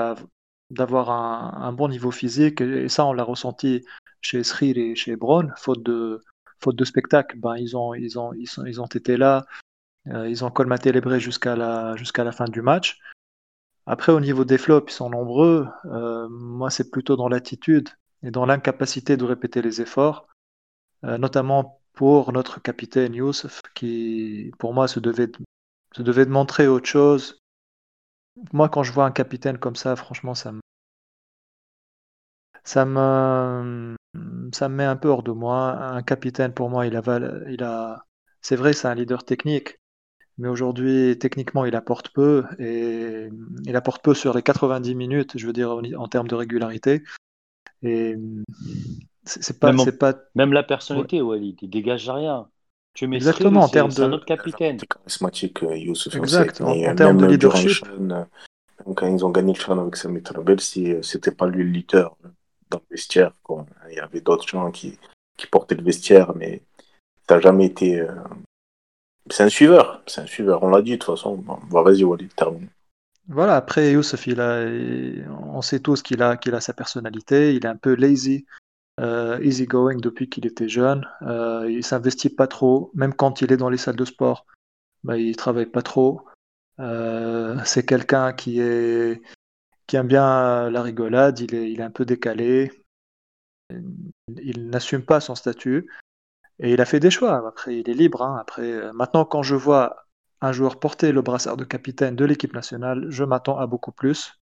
d'avoir un, bon niveau physique, et, ça on l'a ressenti chez Srir et chez Braun, faute de faute de spectacle, ben ils ont ils ont ils ils ont été là, ils ont colmaté les braies jusqu'à la jusqu'à la fin du match. Après, au niveau des flops, ils sont nombreux. Euh, moi, c'est plutôt dans l'attitude et dans l'incapacité de répéter les efforts, euh, notamment pour notre capitaine Youssef, qui, pour moi, se devait de, se devait de montrer autre chose. Moi, quand je vois un capitaine comme ça, franchement, ça me, ça me, ça me met un peu hors de moi. Un capitaine, pour moi, il a, il a, c'est vrai, c'est un leader technique, mais aujourd'hui, techniquement, il apporte peu et il apporte peu sur les 90 minutes, je veux dire, en, termes de régularité. Et c'est c'est pas, Même, en- c'est pas, même la personnalité, Walid, il dégage rien. Tu mets Exactement, en termes c'est un de- autre capitaine. C'est charismatique, euh, Youssef Exact, en- Et en termes de leadership. Euh, quand ils ont gagné le Chan avec Sami Trabel, si euh, c'était pas lui le leader euh, dans le vestiaire, quoi. Il y avait d'autres gens qui, qui portaient le vestiaire, mais ça n'a jamais été. C'est un suiveur, c'est un suiveur. On l'a dit de toute façon. Bon, bah, vas-y, Walid, termine. Voilà, après Youssef, on sait tous qu'il a, qu'il a sa personnalité, il est un peu lazy, euh, easy going depuis qu'il était jeune, euh, il s'investit pas trop, même quand il est dans les salles de sport, bah, il travaille pas trop. Euh, c'est quelqu'un qui est, qui aime bien la rigolade, il est, il est un peu décalé, il n'assume pas son statut et il a fait des choix. Après, il est libre. hein. Après, euh, maintenant, quand je vois un joueur porter le brassard de capitaine de l'équipe nationale, je m'attends à beaucoup plus.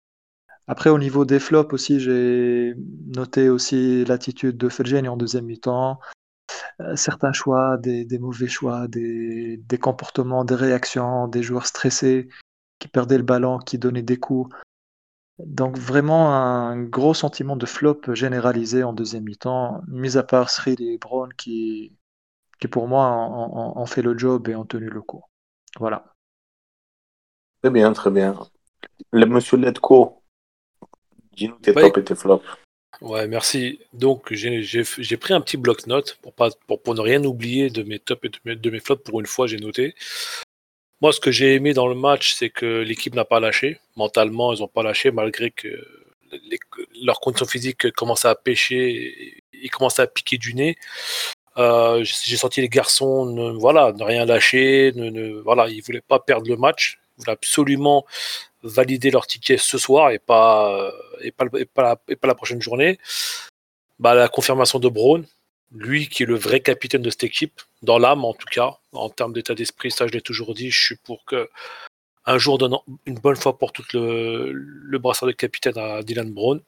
Après, au niveau des flops aussi, j'ai noté aussi l'attitude de Fergeni en deuxième mi-temps, Euh, certains choix, des, mauvais choix, des, comportements, des réactions, des joueurs stressés qui perdaient le ballon, qui donnaient des coups. Donc vraiment un gros sentiment de flop généralisé en deuxième mi-temps, mis à part Sril et Brown qui, qui pour moi ont fait le job et ont tenu le coup. Voilà. Très bien, très bien. Le monsieur Letko, Dis-nous tes Ouais. tops et tes flops. Ouais, merci. Donc, j'ai pris un petit bloc-notes pour, pas- pour, pour ne rien oublier de mes tops et de mes, de mes flops. Pour une fois, j'ai noté. Moi, ce que j'ai aimé dans le match, c'est que l'équipe n'a pas lâché. Mentalement, ils n'ont pas lâché, malgré que les- leurs conditions physiques commençaient à pêcher, ils commençaient à piquer du nez. Euh, j'ai senti les garçons ne, voilà, rien lâcher. Voilà, ils ne voulaient pas perdre le match. Ils voulaient absolument valider leur ticket ce soir et pas, euh, et pas, et pas, la, prochaine journée. Bah, la confirmation de Braun, lui qui est le vrai capitaine de cette équipe, dans l'âme en tout cas, en termes d'état d'esprit, ça je l'ai toujours dit, je suis pour que un jour donne une bonne fois pour toutes le, le de capitaine à Dylan Braun.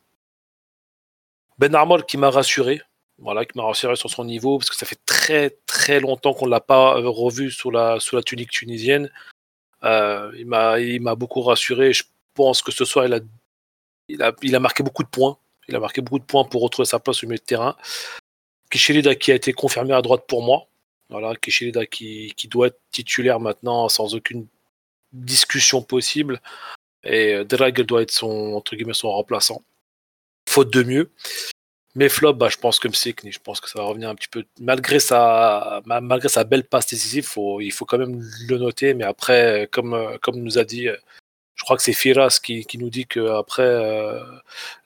Ben Armour qui m'a rassuré, voilà, qui m'a rassuré sur son niveau, parce que ça fait très très longtemps qu'on ne l'a pas euh, revu sous la, sous la tunique tunisienne. Euh, il m'a beaucoup rassuré. Je pense que ce soir, il a, il, a, il a marqué beaucoup de points. Il a marqué beaucoup de points pour retrouver sa place au milieu de terrain. Kishilida qui a été confirmé à droite pour moi. Voilà, qui, qui doit être titulaire maintenant sans aucune discussion possible. Et euh, Drag doit être son, entre guillemets, son remplaçant. Faute de mieux. Mais flop, bah, je pense comme Sikni, je pense que ça va revenir un petit peu. Malgré sa, ma- malgré sa belle passe décisive, il faut quand même le noter. Mais après, comme, euh, comme nous a dit, euh, je crois que c'est Firas qui, nous dit qu'après, euh,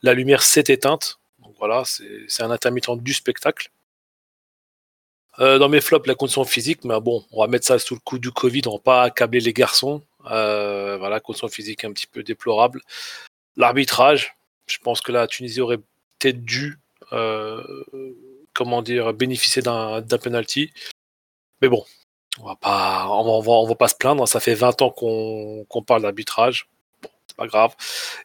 la lumière s'est éteinte. Donc voilà, c'est un intermittent du spectacle. Euh, dans mes flops, la condition physique, mais bon, on va mettre ça sous le coup du Covid, on va pas accabler les garçons. Euh, voilà, condition physique un petit peu déplorable. L'arbitrage, je pense que la Tunisie aurait peut-être dû, euh, comment dire, bénéficier d'un penalty. Mais bon, on va pas, on va, pas se plaindre. Ça fait 20 ans qu'on parle d'arbitrage. Bon, c'est pas grave.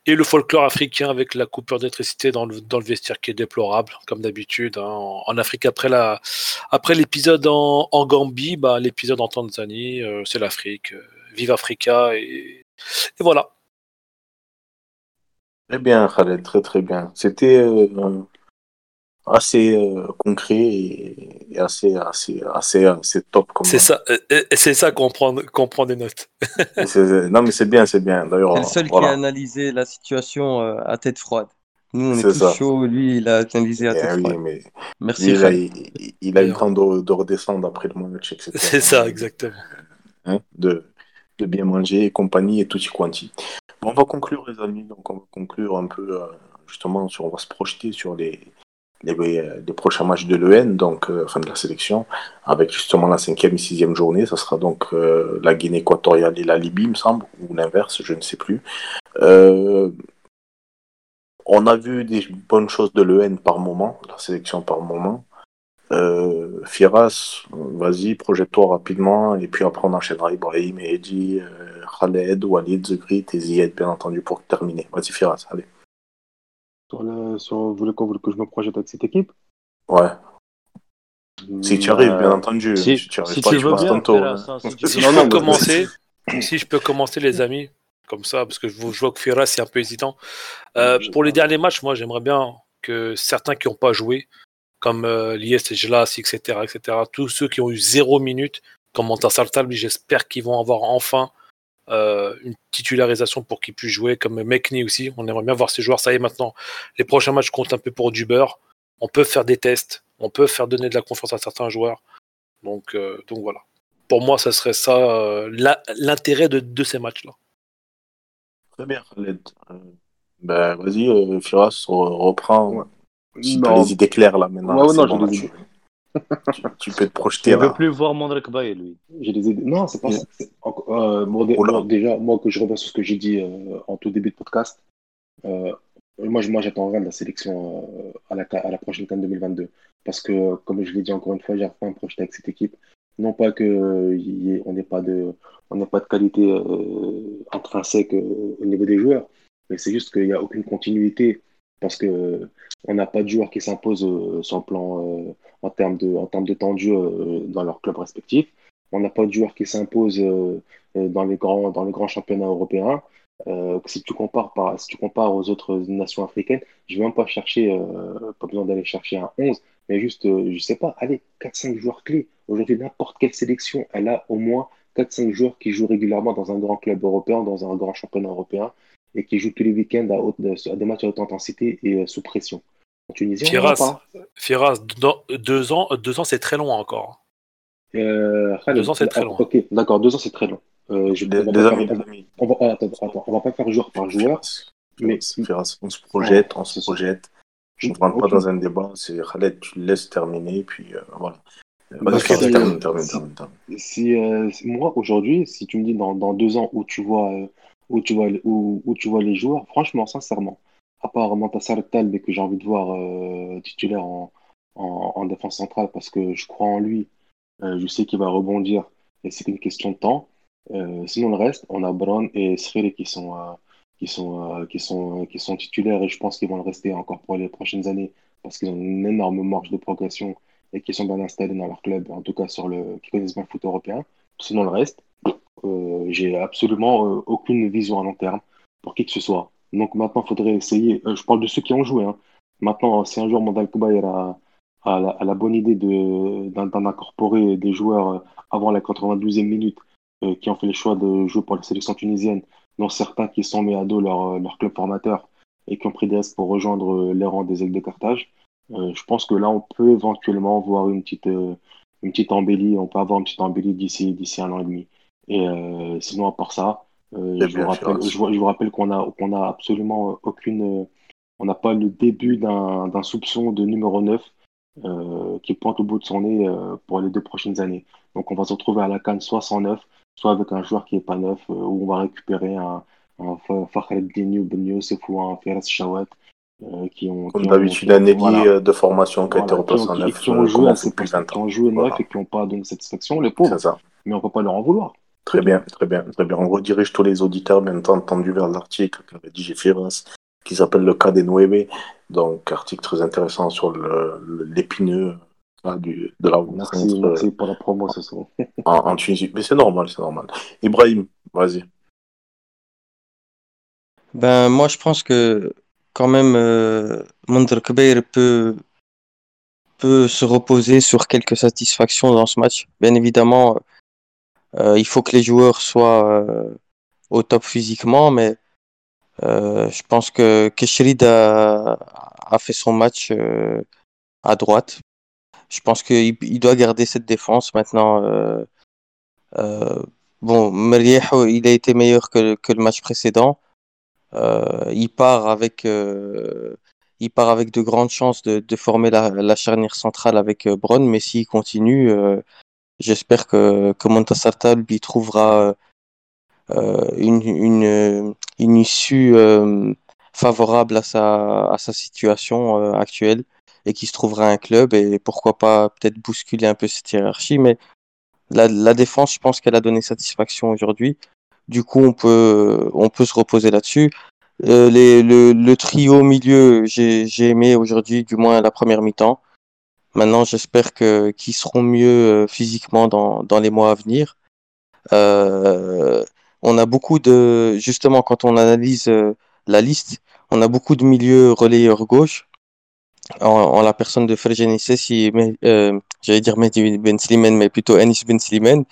Et le folklore africain avec la coupure d'électricité dans le, dans vestiaire qui est déplorable, comme d'habitude. hein. En, Afrique, après l'épisode en, Gambie, bah, l'épisode en Tanzanie, euh, c'est l'Afrique. Euh, vive Africa et, voilà. Très bien, Khaled, très très bien. C'était euh, assez euh, concret et, et assez, assez, assez, assez top. Comme C'est ça, euh, euh, c'est ça qu'on prend, qu'on prend des notes. <laughs> Non, mais c'est bien, c'est bien. D'ailleurs, C'est le seul qui a analysé la situation euh, à tête froide. Nous, on est, C'est tous ça. chauds. Lui, il a analysé à Eh tête oui, froide. mais Merci, il, il- il a eu le temps de, de redescendre après le match, etc. <laughs> C'est ça, exactement. Hein, de, de bien manger et compagnie et tutti quanti. Bon, on va conclure, les amis. Donc, on va conclure un peu, euh, justement, sur, on va se projeter sur les, les, euh, prochains matchs de l'EN, donc, euh, enfin, de la sélection, avec justement la cinquième et sixième journée. Ça sera donc euh, la Guinée équatoriale et la Libye, me semble, ou l'inverse, je ne sais plus. On a vu des bonnes choses de l'EN par moment, la sélection par moment. Firas, vas-y, projette-toi rapidement, et puis après on enchaînera Ibrahim, Eddy, Khaled, Walid, Zegrit et Ziyed, bien entendu, pour terminer. Vas-y, Firas, allez. Sur le, sur, vous voulez que je me projette avec cette équipe? Ouais. Si tu arrives, Euh, bien entendu. Si, Si tu arrives si pas, tu tu veux passes bien, tantôt. Ferras, si <laughs> tu Si veux je peux commencer, si je peux commencer, les amis, comme ça, parce que je, vois que Firas est un peu hésitant. Euh, pour les derniers matchs, moi, j'aimerais bien que certains qui n'ont pas joué, comme euh, Lies et Gelas, etc., etc., tous ceux qui ont eu zéro minute, comme Montassar Talbi, j'espère qu'ils vont avoir enfin euh, une titularisation pour qu'ils puissent jouer, comme Mekni aussi. On aimerait bien voir ces joueurs. Ça y est, maintenant, les prochains matchs comptent un peu pour du beurre. On peut faire des tests, on peut faire donner de la confiance à certains joueurs. Donc, euh, donc voilà. Pour moi, ça serait ça euh, l'intérêt de, de ces matchs-là. Très bien, Khaled. Ben, vas-y, euh, Firas, re- reprends. Ouais. Si t'as Non. les idées claires là maintenant, Ouais, ouais, c'est non, bon, j'ai là, des tu, idées. Tu- tu peux te Il projeter ne veut là. plus voir Mondrek Baye, lui. J'ai des idées. Non, c'est pas Il- ça. Euh, Oh déjà, moi, que je reviens sur ce que j'ai dit euh, en tout début de podcast, euh, moi, je- moi j'attends rien de la sélection euh, à, la, à la prochaine CAN 2022. Parce que, comme je l'ai dit encore une fois, j'ai pas un projet avec cette équipe. Non pas que euh, y ait- on n'ait pas de, on pas de qualité euh, intrinsèque euh, au niveau des joueurs, mais c'est juste qu'il n'y a aucune continuité parce que euh, on n'a pas de joueurs qui s'imposent euh, sur le plan euh, en termes de, en de temps de jeu dans leurs clubs respectifs. On n'a pas de joueurs qui s'imposent euh, euh, dans les grands, dans les grands championnats européens. Euh, si tu compares par, si tu compares aux autres nations africaines, je vais même pas chercher, pas besoin d'aller chercher un 11, mais juste, euh, je sais pas, allez, 4-5 joueurs clés. Aujourd'hui, n'importe quelle sélection, elle a au moins 4-5 joueurs qui jouent régulièrement dans un grand club européen, dans un grand championnat européen. et qui joue tous les week-ends à, haute, à des matchs à haute intensité et sous pression. En Tunisie, Firas, pas. Firas, dans- deux ans, deux ans c'est très long encore. Euh, Deux ans, c'est très ah, long. Ok, d'accord, deux ans, c'est très long. Euh, je- on va amis, faire- on va, attends, attends, on va pas faire joueur par joueur. mais- Firas, on se projette, on se projette. Je ne rentre pas dans un débat. C'est Khaled, tu le laisses terminer, puis euh, voilà. Termine, termine, termine. Si, euh, moi, aujourd'hui, si tu me dis dans, dans deux ans où tu vois, euh, où tu vois, où, où tu vois les joueurs, franchement, sincèrement, à part Montassar Talbi que j'ai envie de voir euh, titulaire en, en, en défense centrale parce que je crois en lui, euh, je sais qu'il va rebondir et c'est qu'une question de temps. Euh, sinon, le reste, on a Brown et Sriri qui sont, qui sont, qui sont, qui sont titulaires et je pense qu'ils vont le rester encore pour les prochaines années parce qu'ils ont une énorme marge de progression et qui sont bien installés dans leur club, en tout cas sur le, qui connaissent bien le foot européen. Sinon, le reste, j'ai absolument aucune vision à long terme pour qui que ce soit. Donc maintenant, il faudrait essayer. euh, je parle de ceux qui ont joué. hein. Maintenant, si un jour Mandal Koubaïr a, la, bonne idée de, d'in- d'en incorporer des joueurs euh, avant la 92e minute euh, qui ont fait le choix de jouer pour la sélection tunisienne, dont certains qui sont mis à dos leur, club formateur et qui ont pris des risques pour rejoindre les rangs des ailes de Carthage, je pense que là, on peut éventuellement voir une petite, une petite embellie. On peut avoir une petite embellie d'ici, un an et demi. Et sinon, à part ça, euh, je, vous rappelle, Firas. je, vous- je vous rappelle qu'on a, qu'on a absolument aucune. on n'a pas le début d'un, soupçon de numéro 9 euh, qui pointe au bout de son nez euh, pour les deux prochaines années. Donc, on va se retrouver à la Cannes soit sans neuf, soit avec un joueur qui n'est pas neuf, où on va récupérer un, un Ben Youssef ou un Firas Chawat. qui ont, Comme d'habitude, un ailier voilà. de formation qui a été replacé en neuf, qui ont joué comme à on fait ces depuis postes, 20 qui ans. ont joué neuf Voilà. et qui n'ont pas donné satisfaction, les pauvres. ça. Mais on ne peut pas leur en vouloir. Très bien, très bien, très bien. On redirige tous les auditeurs, bien entendu, vers l'article qu'a rédigé Firas, qui s'appelle Le cas des Nueve. Donc, article très intéressant sur l'épineux du- de la Merci, merci pour la promo ce soir. <laughs> en, en Tunisie. Mais c'est normal, c'est normal. Ibrahim, vas-y. Ben, moi, je pense que quand même, euh, Mondr Kbeir peut, peut se reposer sur quelques satisfactions dans ce match. Bien évidemment, euh, il faut que les joueurs soient euh, au top physiquement, mais euh, je pense que Keshrid a, fait son match euh, à droite. Je pense qu'il il doit garder cette défense maintenant. euh, euh, bon, Merrieh, il a été meilleur que, le match précédent. Euh, il part avec, euh, il part avec de grandes chances de, former la, charnière centrale avec euh, Bron, mais s'il continue, euh, j'espère que, que Montassar Talbi trouvera euh, une, une, euh, une issue euh, favorable à sa, à sa situation euh, actuelle et qu'il se trouvera un club et pourquoi pas peut-être bousculer un peu cette hiérarchie. Mais la, défense, je pense qu'elle a donné satisfaction aujourd'hui. Du coup, on peut, on peut se reposer là-dessus. Euh, le, trio milieu, j'ai, j'ai aimé aujourd'hui, du moins la première mi-temps. Maintenant, j'espère que qu'ils seront mieux euh, physiquement dans, dans les mois à venir. Euh, on a beaucoup de, justement, quand on analyse euh, la liste, on a beaucoup de milieux relayeurs gauche en, en la personne de mais euh, j'allais dire Mehdi Ben Slimane, mais plutôt Anis Ben Slimane.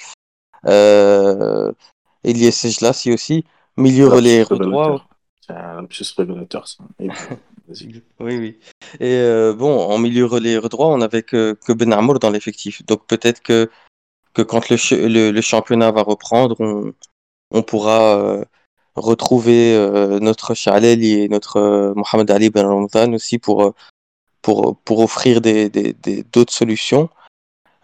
Euh, Elias Sejlassi aussi, milieu relayeur droit. C'est un révélateur, ça. Et puis, vas-y. <laughs> Oui, oui. Et euh, bon, en milieu relayeur droit, on n'avait que, que Ben Amour dans l'effectif. Donc peut-être que, que quand le, le, championnat va reprendre, on, on pourra euh, retrouver euh, notre Chaleli et notre Mohamed Ali Ben Ramzan aussi pour, pour, pour offrir des, des, des- d'autres solutions.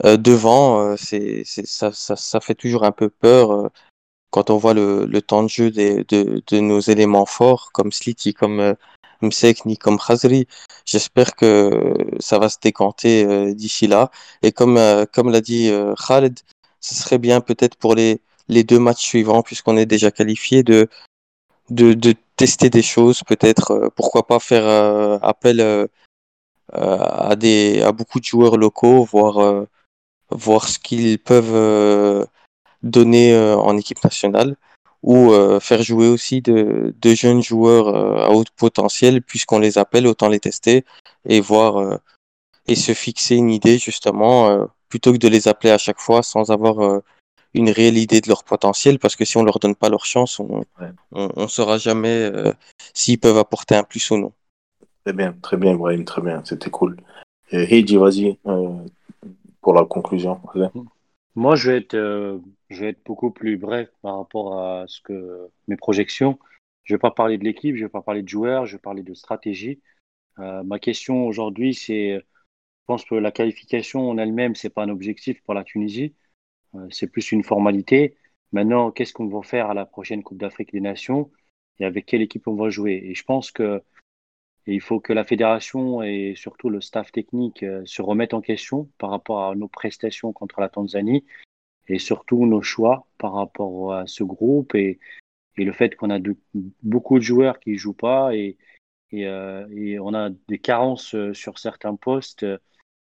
Devant, c'est, c'est, ça, ça, ça fait toujours un peu peur quand on voit le, le temps de jeu des, de, de nos éléments forts, comme Sliti, comme euh, Msekni, comme Khazri. J'espère que ça va se décanter euh, d'ici là. Et comme, euh, comme l'a dit euh, Khaled, ce serait bien peut-être pour les, les deux matchs suivants, puisqu'on est déjà qualifié, de, de, de tester des choses, peut-être, pourquoi pas faire appel à, des, à beaucoup de joueurs locaux, voir, voir ce qu'ils peuvent donner en équipe nationale ou euh, faire jouer aussi de, de jeunes joueurs euh, à haut potentiel puisqu'on les appelle, autant les tester et voir euh, et se fixer une idée justement plutôt que de les appeler à chaque fois sans avoir une réelle idée de leur potentiel parce que si on leur donne pas leur chance, on Ouais. on, on saura jamais s'ils peuvent apporter un plus ou non. Très bien, très bien, Ibrahim, très bien. C'était cool. Heidi, vas-y, pour la conclusion. Moi, je vais être, euh, je vais être beaucoup plus bref par rapport à ce que mes projections. Je vais pas parler de l'équipe, je vais pas parler de joueurs, je vais parler de stratégie. Euh, ma question aujourd'hui, c'est, je pense que la qualification en elle-même, c'est pas un objectif pour la Tunisie, Euh, c'est plus une formalité. Maintenant, qu'est-ce qu'on va faire à la prochaine Coupe d'Afrique des Nations et avec quelle équipe on va jouer? Et je pense que il faut que la fédération et surtout le staff technique euh, se remettent en question par rapport à nos prestations contre la Tanzanie et surtout nos choix par rapport à ce groupe et, le fait qu'on a beaucoup de joueurs qui jouent pas euh, et on a des carences euh, sur certains postes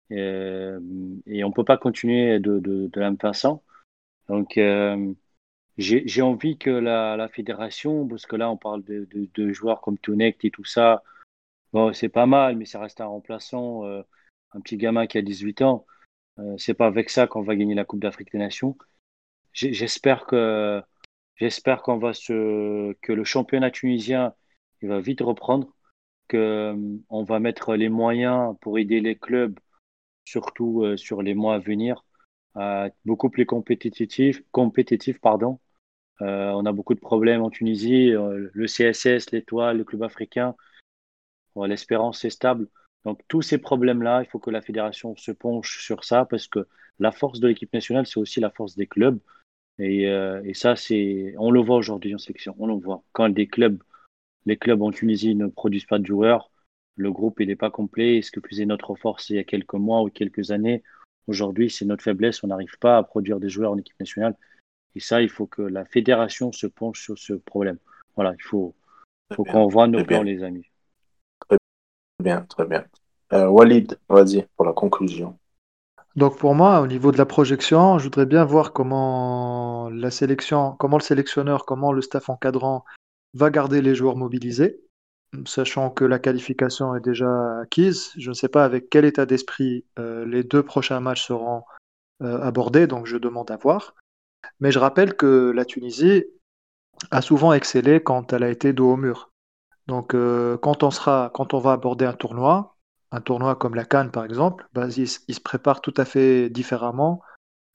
et on peut pas continuer de, de, la même façon. Donc, j'ai envie que la, fédération, parce que là, on parle de, joueurs comme Tounect et tout ça, bon, c'est pas mal, mais ça reste un remplaçant, euh, un petit gamin qui a 18 ans. Euh, c'est pas avec ça qu'on va gagner la Coupe d'Afrique des Nations. J'espère que j'espère qu'on va se que le championnat tunisien va vite reprendre, que euh, on va mettre les moyens pour aider les clubs, surtout euh, sur les mois à venir, à être beaucoup plus compétitifs, compétitifs, pardon. On a beaucoup de problèmes en Tunisie, le CSS, l'Étoile, le club africain. L'espérance est stable. Donc tous ces problèmes-là, il faut que la fédération se penche sur ça parce que la force de l'équipe nationale, c'est aussi la force des clubs. Et, euh, et ça, c'est, on le voit aujourd'hui en section, on le voit. Quand des clubs, les clubs en Tunisie ne produisent pas de joueurs, le groupe il n'est pas complet. Et ce que faisait notre force il y a quelques mois ou quelques années, aujourd'hui c'est notre faiblesse. On n'arrive pas à produire des joueurs en équipe nationale. Et ça, il faut que la fédération se penche sur ce problème. Voilà, il faut, qu'on voit nos plans, les amis. Très bien, très bien. Euh, Walid, vas-y, pour la conclusion. Donc pour moi, au niveau de la projection, je voudrais bien voir comment la sélection, comment le sélectionneur, comment le staff encadrant va garder les joueurs mobilisés, sachant que la qualification est déjà acquise. Je ne sais pas avec quel état d'esprit euh, les deux prochains matchs seront euh, abordés, donc je demande à voir. Mais je rappelle que la Tunisie a souvent excellé quand elle a été dos au mur. Donc euh, quand on sera, quand on va aborder un tournoi, un tournoi comme la Cannes par exemple, bah, il, se prépare tout à fait différemment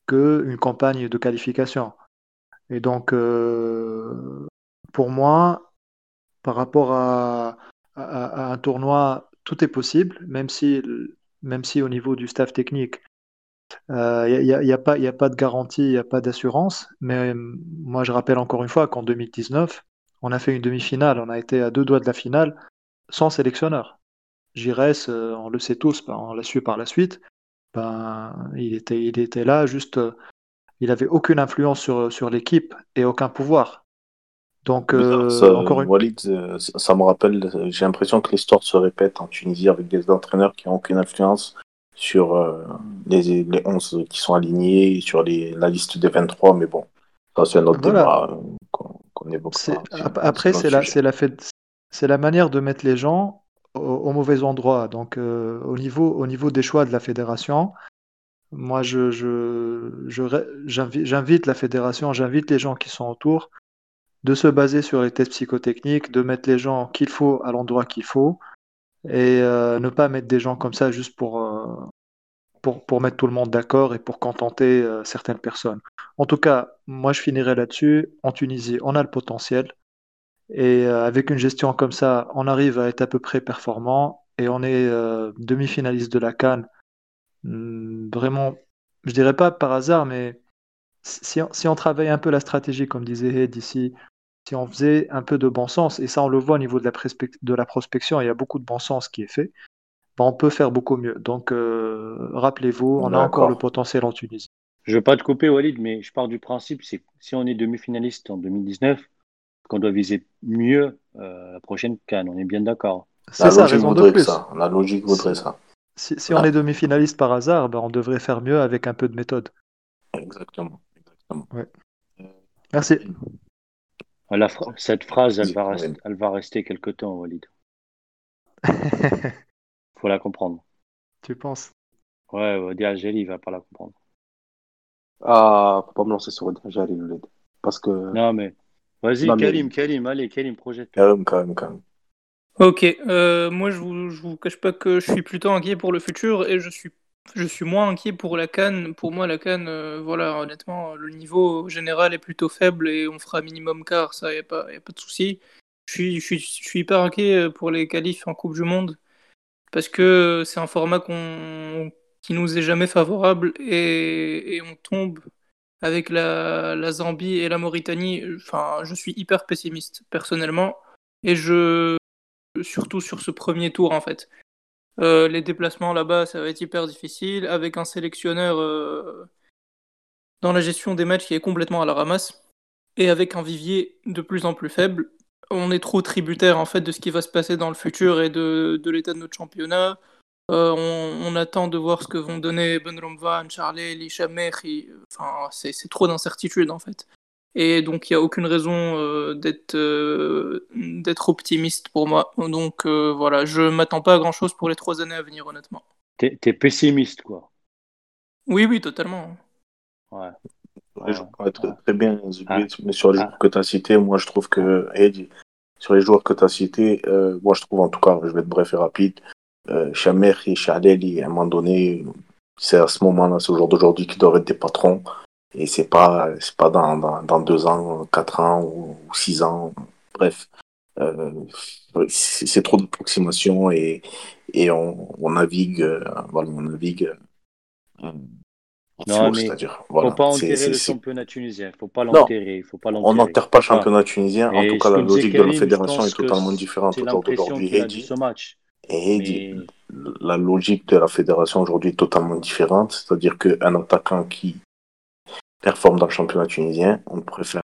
qu'une campagne de qualification. Et donc euh, pour moi, par rapport à, un tournoi, tout est possible, même si, même si au niveau du staff technique, il n'y a, pas, de garantie, il n'y a pas d'assurance. Mais euh, moi, je rappelle encore une fois qu'en 2019, on a fait une demi-finale, on a été à deux doigts de la finale sans sélectionneur. Giresse, euh, on le sait tous, ben, on l'a su par la suite, ben, il était, il était là, juste, euh, il avait aucune influence sur, sur l'équipe et aucun pouvoir. Donc, euh, ça, encore une Walid, ça me rappelle, j'ai l'impression que l'histoire se répète en Tunisie avec des entraîneurs qui n'ont aucune influence sur euh, les, les 11 qui sont alignés, sur les, la liste des 23, mais bon, ça c'est un autre Voilà. débat qu'on Après, c'est la, c'est manière de mettre les gens au, au mauvais endroit. Donc, euh, au niveau, au niveau des choix de la fédération, moi, je, j'invite la fédération, j'invite les gens qui sont autour de se baser sur les tests psychotechniques, de mettre les gens qu'il faut à l'endroit qu'il faut et euh, ne pas mettre des gens comme ça juste pour, euh, pour, pour mettre tout le monde d'accord et pour contenter euh, certaines personnes. En tout cas, moi, je finirai là-dessus. En Tunisie, on a le potentiel. Et euh, avec une gestion comme ça, on arrive à être à peu près performant et on est euh, demi-finaliste de la CAN. Hmm, Vraiment, je dirais pas par hasard, mais si on, si on travaille un peu la stratégie, comme disait Ed ici, si on faisait un peu de bon sens, et ça on le voit au niveau de la, prospection, il y a beaucoup de bon sens qui est fait, on peut faire beaucoup mieux. Donc euh, rappelez-vous, on a encore le potentiel en Tunisie. Je veux pas te couper, Walid, mais je pars du principe, c'est que si on est demi-finaliste en 2019, qu'on doit viser mieux euh, la prochaine CAN. On est bien d'accord. C'est La ça, logique raison de voudrait que plus. ça. La logique voudrait Si, ça. si- si on Là, est demi-finaliste par hasard, ben, on devrait faire mieux avec un peu de méthode. exactement. exactement. Ouais. Euh, Merci. La fra- cette phrase, elle Vas-y, va, Walid. rester, elle va rester quelque temps, Walid. <laughs> faut la comprendre. Tu penses? Ouais, Wadi Algérie, il va pas la comprendre. Ah, faut pas me lancer sur Jari, Louled. Parce que. Non, mais vas-y, Non, mais- Karim, allez, Karim, projette. Quand même, quand même, quand même. Ok, euh, moi je vous, je vous cache pas que je suis plutôt inquiet pour le futur et je suis, je suis moins inquiet pour la Cannes. Pour moi, la Cannes, euh, voilà, honnêtement, le niveau général est plutôt faible et on fera minimum quart, ça, y a pas, y a pas de souci. Je suis, je suis, je suis hyper inquiet pour les qualifs en Coupe du Monde parce que c'est un format qui nous est jamais favorable et, et on tombe avec la, la Zambie et la Mauritanie. Enfin, je suis hyper pessimiste personnellement et je surtout sur ce premier tour en fait. Euh, les déplacements là-bas, ça va être hyper difficile, avec un sélectionneur euh, dans la gestion des matchs qui est complètement à la ramasse, et avec un vivier de plus en plus faible. On est trop tributaire en fait de ce qui va se passer dans le futur et de, de l'état de notre championnat. Euh, on, on attend de voir ce que vont donner Ben Romvan, Charlie, Lishamer. Enfin, c'est trop d'incertitudes en fait. Et donc, il n'y a aucune raison euh, d'être euh, d'être optimiste pour moi. Donc, euh, voilà, je m'attends pas à grand chose pour les trois années à venir, honnêtement. T'es t'es pessimiste, quoi. Oui, oui, totalement. Ouais. Les joueurs vont être très bien, Ah. mais sur les Ah. joueurs que tu as cités, moi je trouve que, Eddie, sur les joueurs que tu as cités, euh, moi je trouve en tout cas, je vais être bref et rapide, euh, Chamer et Chaleli, à un moment donné, c'est à ce moment-là, c'est au jour d'aujourd'hui qu'ils doivent être des patrons, et c'est pas, c'est pas dans, dans, dans deux ans, quatre ans ou, ou six ans, bref. Euh, c'est trop d'approximation et, et on, on navigue, euh, voilà, on navigue Non, mais c'est-à-dire, voilà, faut pas enterrer le championnat tunisien. Faut pas l'enterrer. Faut pas on l'enterrer. n'enterre pas le championnat tunisien. En Et tout cas, la logique de la fédération est totalement différente C'est au jour l'impression d'aujourd'hui. qu'il a Et de dit- ce match. et dit, Mais la logique de la fédération aujourd'hui est totalement différente. C'est-à-dire qu'un attaquant qui performe dans le championnat tunisien, on préfère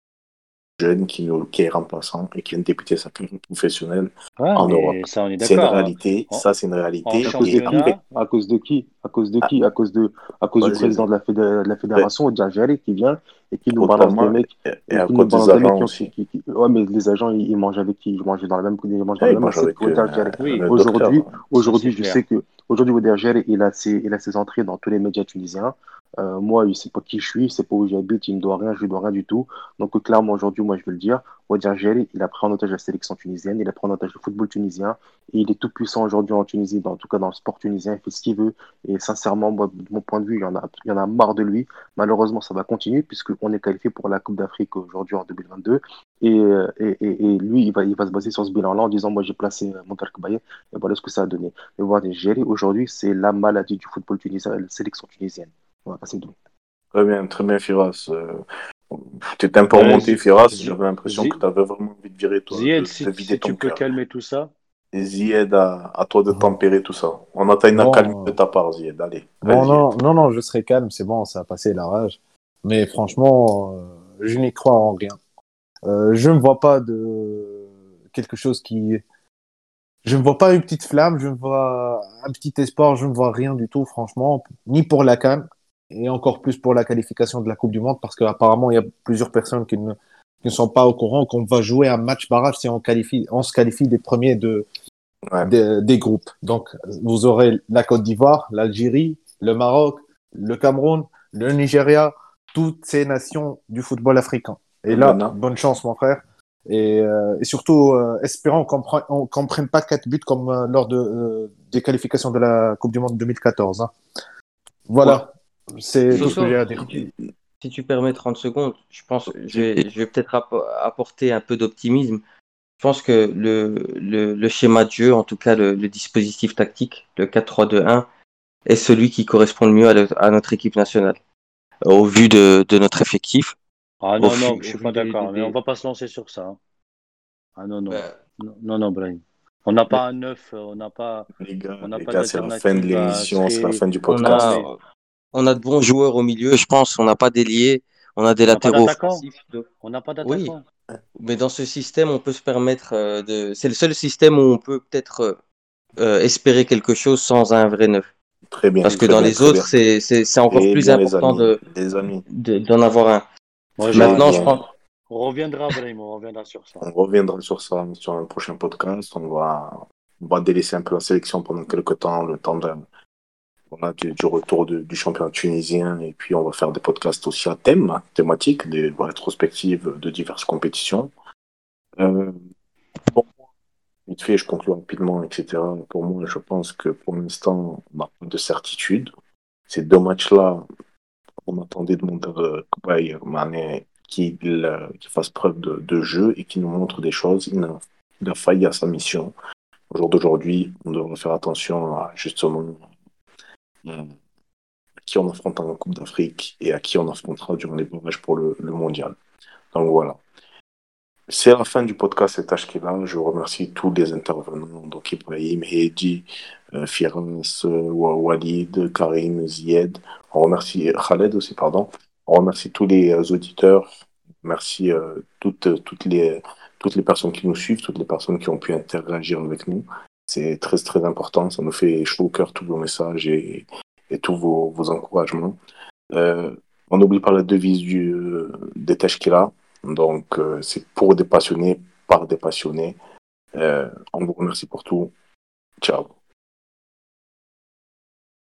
jeune qui, qui est remplaçant et qui vient de débuter sa carrière professionnelle ouais, en Europe. ça, on est C'est une hein. réalité. Ça, c'est une réalité. À cause de qui À cause de qui À cause de qui À cause de, à cause du président de la, fédé- de la fédération, Jari, qui vient et qui nous balance des mecs. Et, Et à cause des agents qui ont. aussi. Qui, qui- Ouais, mais les agents, ils, ils mangent avec qui? Ils mangent dans la même, ils mangent dans Ouais, la il même euh, Aujourd'hui, c'est je sais que aujourd'hui, Jari, il a ses, il a ses entrées dans tous les médias tunisiens. Euh, moi, il sait pas qui je suis, il sait pas où j'habite, il me doit rien, je lui dois rien du tout. Donc, clairement, aujourd'hui, moi, je veux le dire, Jari, il a pris en otage la sélection tunisienne, il a pris en otage le football tunisien, et il est tout puissant aujourd'hui en Tunisie, dans, en tout cas dans le sport tunisien, il fait ce qu'il veut. Et sincèrement, de mon point de vue, il y en a, il y en a marre de lui. Malheureusement, ça va continuer, puisqu'on est qualifié pour la Coupe d'Afrique aujourd'hui en 2022. Et, euh, et, et, et lui, il va, il va se baser sur ce bilan-là en disant, moi, j'ai placé euh, mon Baye, et voilà ce que ça a donné. Et voir Jari, aujourd'hui, c'est la maladie du football tunisien, la sélection tunisienne. Voilà, c'est tout. Très bien, très bien, Firas. Euh, T'étais un peu remonté, Firas. J'avais l'impression que tu avais vraiment envie de virer, toi, de, Zied, si, tu peux calmer tout ça. Zied, à, à toi de tempérer tout ça. On attend une euh, de ta part, Zied. Allez. Non, non, non, je serai calme, c'est bon, ça a passé la rage. Mais franchement, euh, je n'y crois en rien. Euh, je ne vois pas de quelque chose qui. Je ne vois pas une petite flamme, je ne vois un petit espoir, je ne vois rien du tout, franchement, ni pour la CAN, et encore plus pour la qualification de la Coupe du Monde, parce qu'apparemment, il y a plusieurs personnes qui ne, qui ne sont pas au courant qu'on va jouer un match barrage si on, qualifie, on se qualifie des premiers de, Ouais. des, des groupes. Donc, vous aurez la Côte d'Ivoire, l'Algérie, le Maroc, le Cameroun, le Nigeria, toutes ces nations du football africain. Et là, Maintenant. bonne chance, mon frère. Et, euh, et surtout, euh, espérons qu'on qu'on prenne pas quatre buts comme euh, lors de, euh, des qualifications de la Coupe du Monde 2014. hein. Voilà, c'est tout ce que j'ai à dire. Si tu permets 30 secondes, je pense, je vais, je vais peut-être app- apporter un peu d'optimisme. Je pense que le, le, le schéma de jeu, en tout cas le, le dispositif tactique, le 4-3-2-1, est celui qui correspond le mieux à, à notre équipe nationale. Au vu de, de notre effectif. Ah non, non, je suis pas d'accord, mais on va pas se lancer sur ça. hein. Ah non, non, Bah, non, non, non, Brahim. On n'a pas un neuf, on n'a pas. Les gars, On n'a les pas gars, c'est la fin de d'alternative à l'émission, c'est la fin du on, podcast. a, on a de bons joueurs au milieu, je pense. On n'a pas d'ailier, on a des On n'a pas latéraux offensifs. On n'a pas Oui. d'attaquant. Mais dans ce système, on peut se permettre euh, de. C'est le seul système où on peut peut-être euh, euh, espérer quelque chose sans un vrai neuf. Très bien. Parce que très dans bien, les très autres, c'est c'est- c'est encore Très plus bien, les important amis. de Les amis, de- d'en avoir un. Moi, Maintenant, je pense. On reviendra, Brahim, on reviendra sur ça. on reviendra sur ça sur un prochain podcast. On va, on va délaisser un peu la sélection pendant quelques temps, le temps de, voilà, du, du retour de- du championnat tunisien. Et puis, on va faire des podcasts aussi à thème, thématiques, des rétrospectives de diverses compétitions. Euh, bon, vite fait, je conclue rapidement, etc. Pour moi, je pense que pour l'instant, on n'a pas de certitude. Ces deux matchs-là, on attendait de Monter Koubaï, Mané, qu'il euh, fasse preuve de, de jeu et qu'il nous montre des choses. Il a, il a failli à sa mission. Au jour d'aujourd'hui, on devrait faire attention à justement euh, qui on affronte en Coupe d'Afrique et à qui on affrontera durant les barrages pour le, le mondial. Donc voilà. C'est la fin du podcast cet là Je remercie tous les intervenants, donc Ibrahim, Heidi, euh, Firas, euh, Wa- Walid, Karim, Zied. On remercie Khaled aussi, pardon. On remercie tous les euh, auditeurs. Merci toutes, toutes, les, toutes les personnes qui nous suivent, toutes les personnes qui ont pu interagir avec nous. C'est très très important. Ça nous fait chaud au cœur tous vos messages et, et tous vos, vos encouragements. On n'oublie pas la devise du, des Tashkila. Donc, c'est pour des passionnés, par des passionnés. On vous remercie pour tout. Ciao.